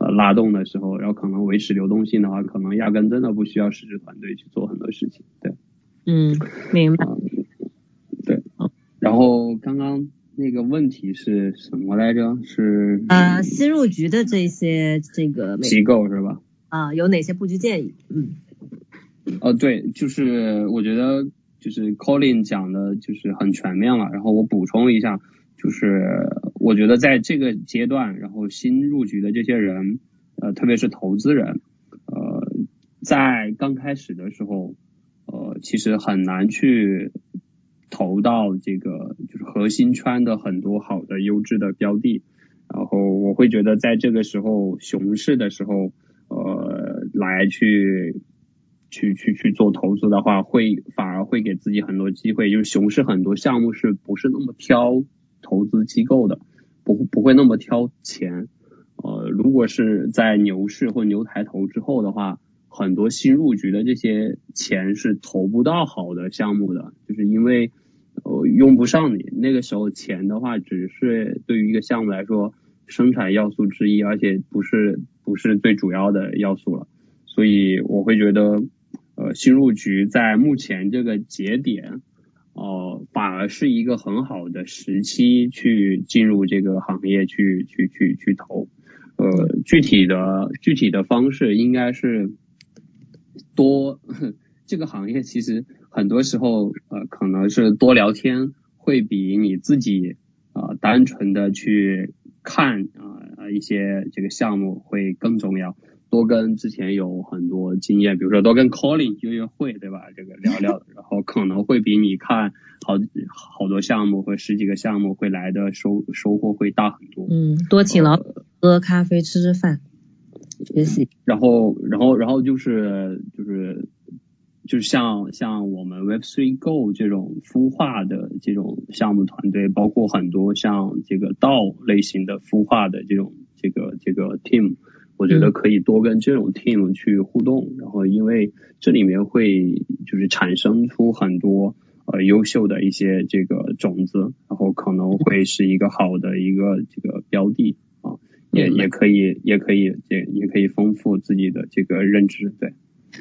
呃拉动的时候，然后可能维持流动性的话，可能压根真的不需要市值团队去做很多事情。对，嗯，明白。对，然后刚刚。那个问题是什么来着？是呃新入局的这些这个机构是吧？啊，有哪些布局建议？嗯，哦对，就是我觉得就是 Colin 讲的就是很全面了。然后我补充一下，就是我觉得在这个阶段，然后新入局的这些人，呃，特别是投资人，呃，在刚开始的时候，呃，其实很难去。投到这个就是核心圈的很多好的优质的标的，然后我会觉得在这个时候熊市的时候，呃，来去去去去做投资的话，会反而会给自己很多机会。就是熊市很多项目是不是那么挑投资机构的，不不会那么挑钱。呃，如果是在牛市或牛抬头之后的话。很多新入局的这些钱是投不到好的项目的，就是因为呃用不上你。那个时候钱的话，只是对于一个项目来说生产要素之一，而且不是不是最主要的要素了。所以我会觉得，呃，新入局在目前这个节点，哦，反而是一个很好的时期去进入这个行业去去去去投。呃，具体的具体的方式应该是多 这个行业其实很多时候呃可能是多聊天会比你自己啊单纯的去看啊一些这个项目会更重要。多跟之前有很多经验，比如说多跟 Colin 约约会，对吧？这个聊聊，然后可能会比你看好好多项目或十几个项目会来的收收获会大很多。嗯，多请老喝咖啡吃吃饭，学习。然后，然后，然后就是就是就是像像我们 Web3 Go 这种孵化的这种项目团队，包括很多像这个道类型的孵化的这种这个这个 team。我觉得可以多跟这种 team 去互动，然后因为这里面会就是产生出很多呃优秀的一些这个种子，然后可能会是一个好的一个这个标的啊，也也可以也可以也也可以丰富自己的这个认知，对，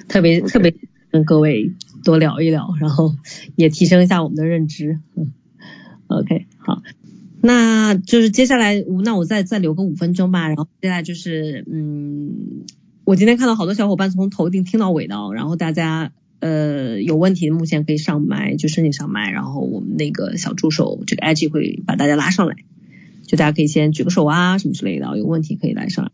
特别特别跟各位多聊一聊，然后也提升一下我们的认知，嗯，OK 好。那就是接下来，那我再再留个五分钟吧。然后接下来就是，嗯，我今天看到好多小伙伴从头顶听到尾的，然后大家呃有问题目前可以上麦，就申请上麦，然后我们那个小助手这个 IG 会把大家拉上来，就大家可以先举个手啊什么之类的，有问题可以来上来。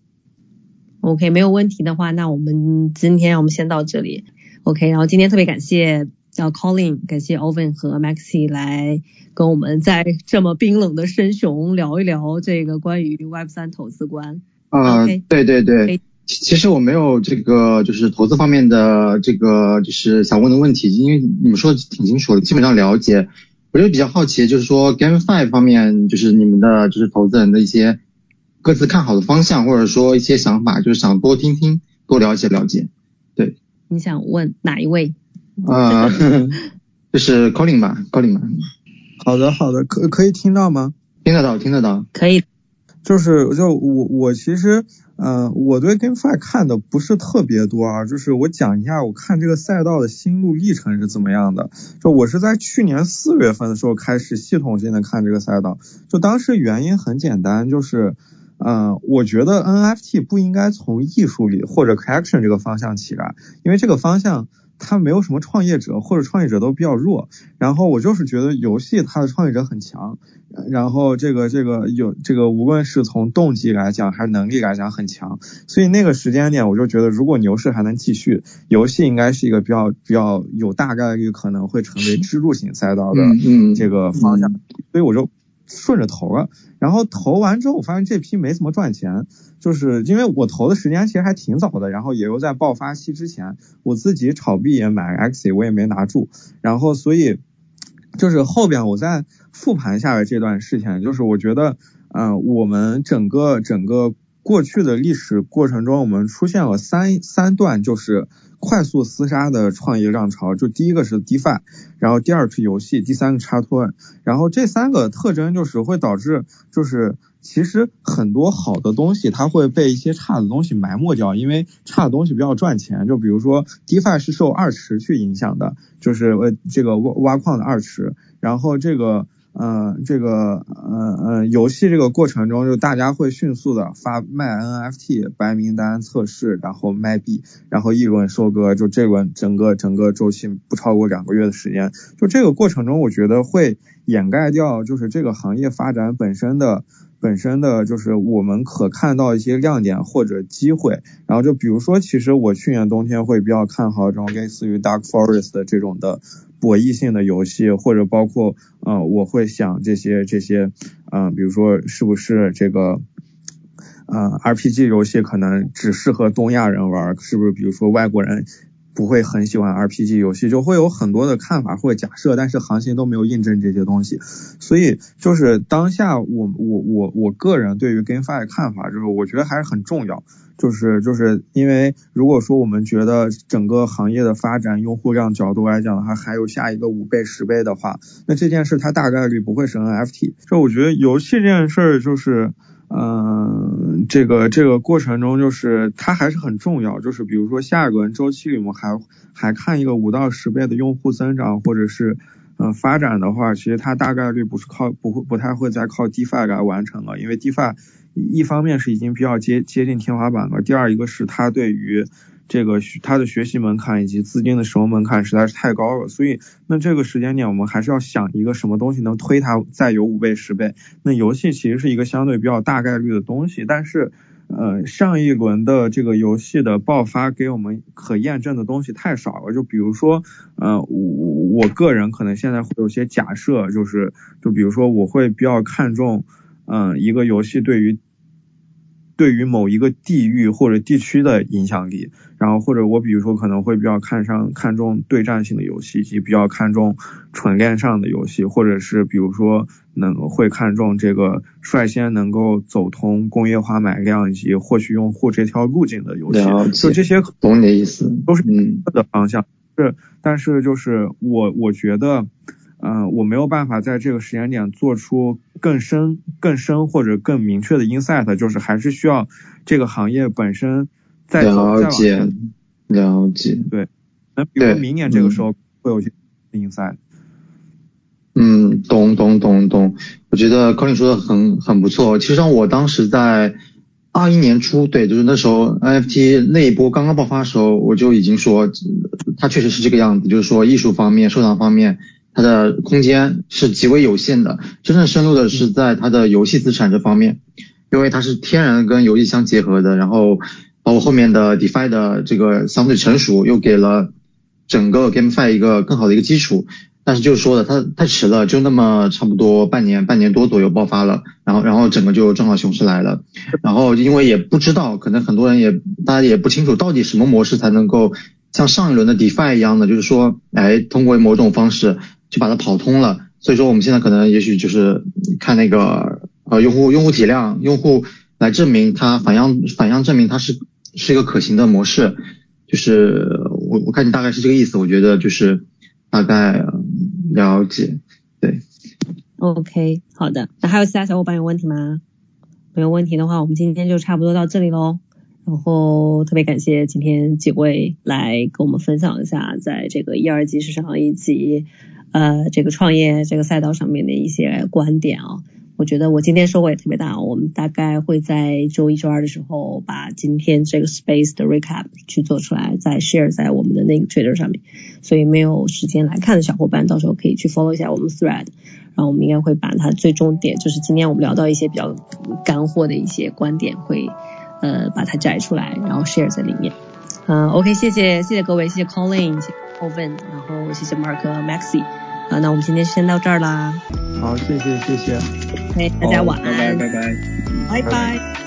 OK，没有问题的话，那我们今天我们先到这里。OK，然后今天特别感谢。叫 Colin，感谢 Owen 和 Maxi 来跟我们在这么冰冷的深熊聊一聊这个关于 Web 三投资观。啊，对对对，其实我没有这个就是投资方面的这个就是想问的问题，因为你们说的挺清楚的，基本上了解。我就比较好奇，就是说 GameFi 方面，就是你们的就是投资人的一些各自看好的方向，或者说一些想法，就是想多听听，多了解了解。对，你想问哪一位？啊，就是 Colin 吧，Colin 吧。好的，好的，可可以听到吗？听得到，听得到。可以。就是就我我其实，嗯，我对 GameFi 看的不是特别多啊。就是我讲一下，我看这个赛道的心路历程是怎么样的。就我是在去年四月份的时候开始系统性的看这个赛道。就当时原因很简单，就是，嗯，我觉得 NFT 不应该从艺术里或者 Collection 这个方向起来，因为这个方向。它没有什么创业者，或者创业者都比较弱。然后我就是觉得游戏它的创业者很强，然后这个这个有这个无论是从动机来讲还是能力来讲很强。所以那个时间点我就觉得，如果牛市还能继续，游戏应该是一个比较比较有大概率可能会成为支柱型赛道的这个方向。所以我就。顺着投了，然后投完之后，我发现这批没怎么赚钱，就是因为我投的时间其实还挺早的，然后也又在爆发期之前，我自己炒币也买 X，我也没拿住，然后所以就是后边我在复盘下来这段事情，就是我觉得，嗯，我们整个整个过去的历史过程中，我们出现了三三段，就是。快速厮杀的创业浪潮，就第一个是 DeFi，然后第二是游戏，第三个是插托，然后这三个特征就是会导致，就是其实很多好的东西它会被一些差的东西埋没掉，因为差的东西比较赚钱，就比如说 DeFi 是受二池去影响的，就是呃这个挖挖矿的二池，然后这个。嗯，这个，嗯嗯，游戏这个过程中，就大家会迅速的发卖 NFT 白名单测试，然后卖币，然后一轮收割，就这轮整个整个周期不超过两个月的时间，就这个过程中，我觉得会掩盖掉就是这个行业发展本身的。本身的就是我们可看到一些亮点或者机会，然后就比如说，其实我去年冬天会比较看好这种类似于 Dark Forest 的这种的博弈性的游戏，或者包括呃，我会想这些这些，嗯，比如说是不是这个，呃，RPG 游戏可能只适合东亚人玩，是不是？比如说外国人。不会很喜欢 RPG 游戏，就会有很多的看法或者假设，但是行情都没有印证这些东西。所以就是当下我我我我个人对于 GameFi 的看法，就是我觉得还是很重要。就是就是因为如果说我们觉得整个行业的发展用户量角度来讲的话，还有下一个五倍十倍的话，那这件事它大概率不会是 NFT。就我觉得游戏这件事儿就是，嗯，这个这个过程中就是它还是很重要。就是比如说下一轮周期里面还还看一个五到十倍的用户增长，或者是嗯发展的话，其实它大概率不是靠不会不太会再靠 DeFi 来完成了，因为 DeFi。一方面是已经比较接接近天花板了，第二一个是它对于这个它的学习门槛以及资金的使用门槛实在是太高了，所以那这个时间点我们还是要想一个什么东西能推它再有五倍十倍。那游戏其实是一个相对比较大概率的东西，但是呃上一轮的这个游戏的爆发给我们可验证的东西太少了，就比如说呃我我个人可能现在会有些假设，就是就比如说我会比较看重嗯一个游戏对于对于某一个地域或者地区的影响力，然后或者我比如说可能会比较看上看重对战性的游戏，以及比较看重纯链上的游戏，或者是比如说能会看重这个率先能够走通工业化买量以及获取用户这条路径的游戏。就这些懂你的意思，都是的方向。是，但是就是我我觉得。嗯，我没有办法在这个时间点做出更深、更深或者更明确的 insight，就是还是需要这个行业本身再了解了解。对，那比如明年这个时候会有些 insight。嗯，懂懂懂懂，我觉得 Colin 说的很很不错。其实上我当时在二一年初，对，就是那时候 NFT 那一波刚刚爆发的时候，我就已经说它确实是这个样子，就是说艺术方面、收藏方面。它的空间是极为有限的，真正深入的是在它的游戏资产这方面，因为它是天然跟游戏相结合的，然后包括后面的 DeFi 的这个相对成熟，又给了整个 GameFi 一个更好的一个基础。但是就是说的，它太迟了，就那么差不多半年、半年多左右爆发了，然后然后整个就正好熊市来了，然后因为也不知道，可能很多人也大家也不清楚到底什么模式才能够像上一轮的 DeFi 一样的，就是说，哎，通过某种方式。就把它跑通了，所以说我们现在可能也许就是看那个呃用户用户体量，用户来证明它反向反向证明它是是一个可行的模式，就是我我看你大概是这个意思，我觉得就是大概了解，对。OK，好的，那还有其他小伙伴有问题吗？没有问题的话，我们今天就差不多到这里喽。然后特别感谢今天几位来跟我们分享一下在这个一二级市场以及。呃，这个创业这个赛道上面的一些观点啊，我觉得我今天收获也特别大。我们大概会在周一、周二的时候把今天这个 space 的 recap 去做出来，再 share 在我们的那个 Twitter 上面。所以没有时间来看的小伙伴，到时候可以去 follow 一下我们 thread。然后我们应该会把它最终点，就是今天我们聊到一些比较干货的一些观点，会呃把它摘出来，然后 share 在里面。嗯，OK，谢谢谢谢各位，谢谢 Colin，谢谢 Owen，，然后谢谢 Mark Maxi，啊，那我们今天先到这儿啦。好，谢谢谢谢。OK，大家晚安，拜拜拜拜，拜拜。